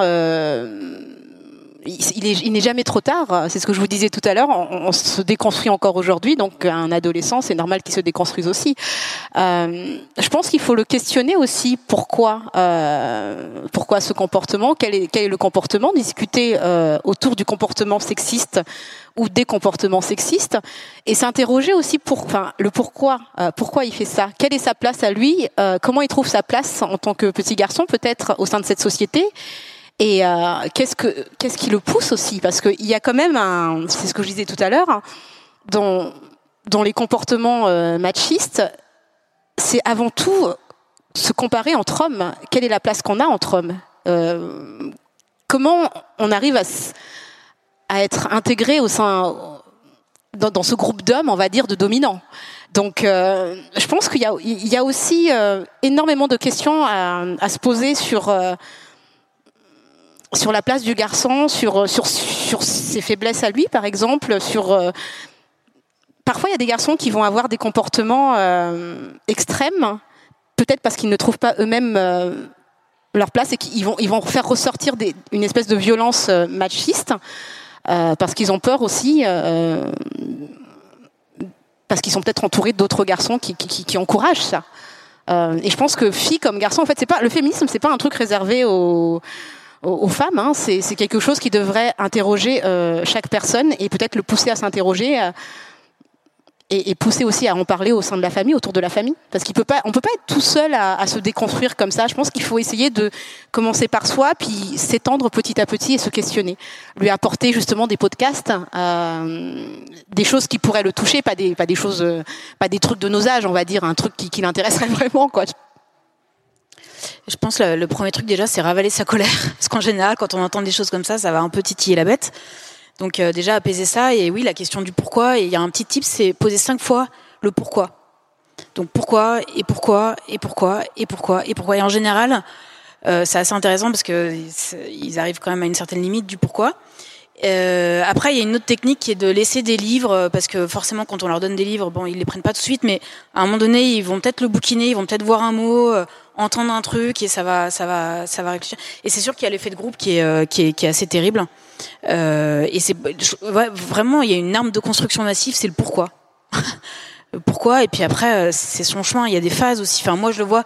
E: il n'est jamais trop tard. C'est ce que je vous disais tout à l'heure. On, se déconstruit encore aujourd'hui, donc un adolescent, c'est normal qu'il se déconstruise aussi. Euh, je pense qu'il faut le questionner aussi. Pourquoi, euh, pourquoi ce comportement? Quel est, quel est le comportement? Discuter euh, autour du comportement sexiste ou des comportements sexistes et s'interroger aussi pour, enfin, le pourquoi, euh, pourquoi il fait ça, quelle est sa place à lui, euh, comment il trouve sa place en tant que petit garçon peut-être au sein de cette société? Et euh, qu'est-ce que qu'est-ce qui le pousse aussi? Parce qu'il y a quand même un, c'est ce que je disais tout à l'heure, dans les comportements euh, machistes, c'est avant tout se comparer entre hommes. Quelle est la place qu'on a entre hommes? Euh, Comment on arrive à, être intégré au sein dans, ce groupe d'hommes, on va dire, de dominants? Donc, je pense qu'il y a, aussi énormément de questions à, se poser sur sur la place du garçon, sur, euh, sur, ses faiblesses à lui, par exemple, sur... Euh, parfois, il y a des garçons qui vont avoir des comportements euh, extrêmes, peut-être parce qu'ils ne trouvent pas eux-mêmes leur place et qu'ils vont, faire ressortir une espèce de violence machiste, parce qu'ils ont peur aussi, parce qu'ils sont peut-être entourés d'autres garçons qui, encouragent ça. et je pense que fille comme garçon, en fait, c'est pas le féminisme, c'est pas un truc réservé aux aux, femmes. Hein. C'est, quelque chose qui devrait interroger euh, chaque personne et peut-être le pousser à s'interroger. Euh, et, pousser aussi à en parler au sein de la famille, autour de la famille, parce qu'il peut pas, on peut pas être tout seul à, se déconstruire comme ça. Je pense qu'il faut essayer de commencer par soi, puis s'étendre petit à petit et se questionner, lui apporter justement des podcasts, euh, des choses qui pourraient le toucher, pas des, pas des choses, pas des trucs de nos âges, on va dire, un truc qui, qui l'intéresserait (laughs) vraiment, quoi.
C: Je pense que le premier truc déjà, c'est ravaler sa colère. (laughs) Parce qu'en général, quand on entend des choses comme ça, ça va un peu titiller la bête. Donc euh, déjà apaiser ça. Et oui, la question du pourquoi. Et il y a un petit tip, c'est poser cinq fois le pourquoi. Donc pourquoi et pourquoi et pourquoi et pourquoi et pourquoi. Et en général, euh, c'est assez intéressant parce que ils arrivent quand même à une certaine limite du pourquoi. Euh, après, il y a une autre technique qui est de laisser des livres, parce que forcément, quand on leur donne des livres, bon, ils les prennent pas tout de suite, mais à un moment donné, ils vont peut-être le bouquiner, ils vont peut-être voir un mot, entendre un truc, et ça va, ça va, ça va réfléchir. Et c'est sûr qu'il y a l'effet de groupe qui est, euh, qui est, qui est assez terrible. Euh, et c'est vraiment, il y a une arme de construction massive, c'est le pourquoi. (laughs) pourquoi? Et puis après c'est son chemin il y a des phases aussi enfin moi je le vois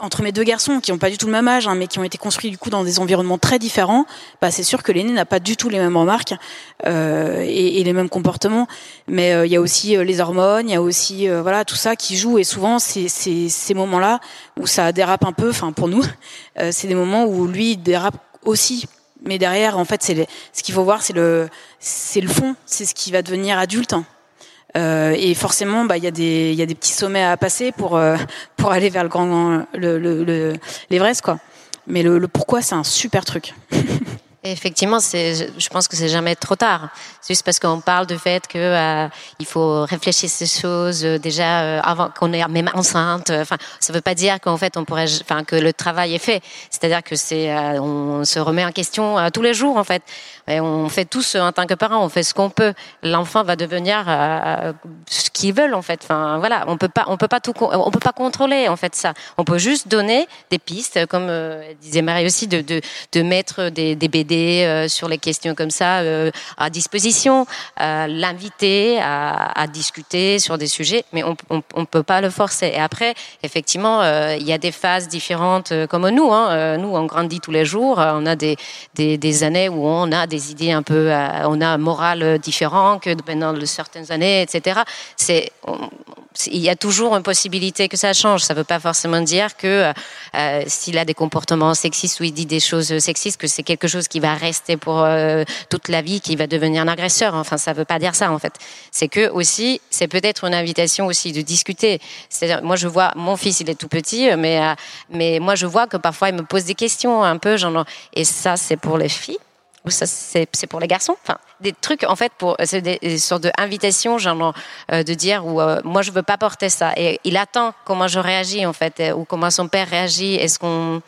C: entre mes deux garçons qui ont pas du tout le même âge hein, mais qui ont été construits du coup dans des environnements très différents bah c'est sûr que l'aîné n'a pas du tout les mêmes remarques euh, et, et, les mêmes comportements. Mais euh, il y a aussi euh, les hormones il y a aussi euh, voilà tout ça qui joue et souvent c'est ces moments là où ça dérape un peu enfin pour nous (laughs) c'est des moments où lui dérape aussi. Mais derrière en fait c'est ce qu'il faut voir c'est le c'est le fond c'est ce qui va devenir adulte euh, et forcément, bah, il y a des, y a des petits sommets à passer pour euh, (laughs) pour aller vers le grand, le, le, l'Everest, quoi. Mais le, le pourquoi, c'est un super truc. (laughs)
D: Effectivement, c'est, je pense que c'est jamais trop tard. C'est juste parce qu'on parle du fait que euh, il faut réfléchir ces choses euh, déjà euh, avant qu'on est même enceinte. Enfin, ça veut pas dire qu'en fait on pourrait, enfin que le travail est fait. C'est-à-dire que c'est, on se remet en question tous les jours en fait. Et on fait tous en tant que parents, on fait ce qu'on peut. L'enfant va devenir ce qu'il veut en fait. Enfin voilà, on peut pas, on peut pas tout, on peut pas contrôler en fait ça. On peut juste donner des pistes, comme disait Marie aussi, de de, mettre des, BD euh, sur les questions comme ça euh, à disposition, l'inviter à, discuter sur des sujets, mais on ne peut pas le forcer. Et après, effectivement, euh, il y a des phases différentes comme nous. Hein. nous, on grandit tous les jours. On a des, des, années où on a des idées un peu, on a un moral différent que pendant certaines années, etc. C'est il y a toujours une possibilité que ça change. Ça ne veut pas forcément dire que euh, s'il a des comportements sexistes ou il dit des choses sexistes, que c'est quelque chose qui va rester pour euh, toute la vie, qui va devenir un agresseur. Enfin, ça ne veut pas dire ça en fait. C'est que aussi, c'est peut-être une invitation aussi de discuter. Moi je vois, mon fils il est tout petit, mais euh, mais moi je vois que parfois il me pose des questions un peu, genre, et ça c'est pour les filles ça c'est pour les garçons? Enfin des trucs en fait pour c'est des, sortes d'invitations genre euh, de dire ou euh, moi je veux pas porter ça. Et il attend comment je réagis en fait ou comment son père réagit. Est-ce qu'on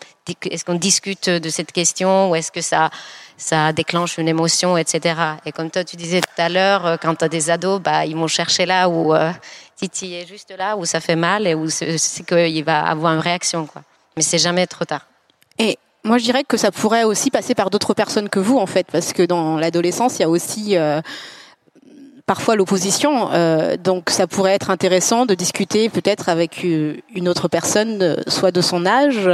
D: est-ce qu'on discute de cette question ou est-ce que ça ça déclenche une émotion etc et comme toi tu disais tout à l'heure euh, quand tu as des ados bah ils vont chercher là où Titi est juste là où ça fait mal et où c'est qu'il va avoir une réaction quoi. Mais c'est jamais trop tard.
E: Et moi, je dirais que ça pourrait aussi passer par d'autres personnes que vous, en fait, parce que dans l'adolescence, il y a aussi euh, parfois l'opposition. Euh, donc, ça pourrait être intéressant de discuter peut-être avec euh, une autre personne, soit de son âge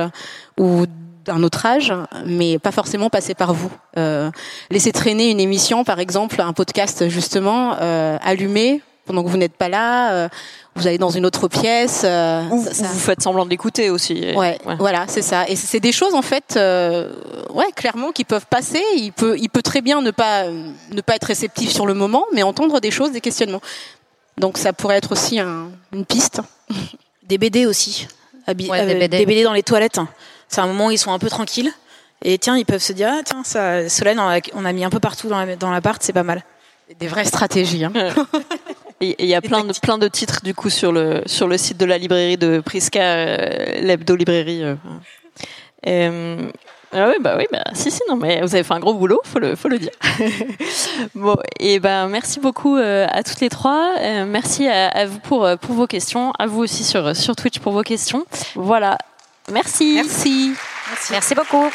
E: ou d'un autre âge, mais pas forcément passer par vous. Euh, laisser traîner une émission, par exemple, un podcast justement, euh, allumé pendant que vous n'êtes pas là, euh, vous allez dans une autre pièce.
B: Euh, ou, vous faites semblant d'écouter aussi.
E: Ouais, voilà, c'est ça. Et c'est des choses en fait, euh, ouais, clairement qui peuvent passer. Il peut, il peut très bien ne pas, ne pas être réceptif sur le moment, mais entendre des choses, des questionnements. Donc ça pourrait être aussi une piste.
C: Des BD aussi. des, BD. dans les toilettes. C'est un moment où ils sont un peu tranquilles. Et tiens, ils peuvent se dire, ah, tiens, ça, Solène, on a mis un peu partout dans l'appart, c'est pas mal.
E: Des vraies stratégies. Hein. (laughs)
B: Il y a plein de, plein de titres du coup sur le, sur le site de la librairie de Prisca, euh, l'hebdo-librairie. Euh. Euh, ah oui, bah oui, bah si, si, non, mais vous avez fait un gros boulot, faut le, faut le dire. (laughs) bon, et ben merci beaucoup à toutes les trois. merci à, vous pour, pour vos questions, à vous aussi sur, sur Twitch pour vos questions. Voilà. Merci.
E: Merci,
D: merci. merci beaucoup.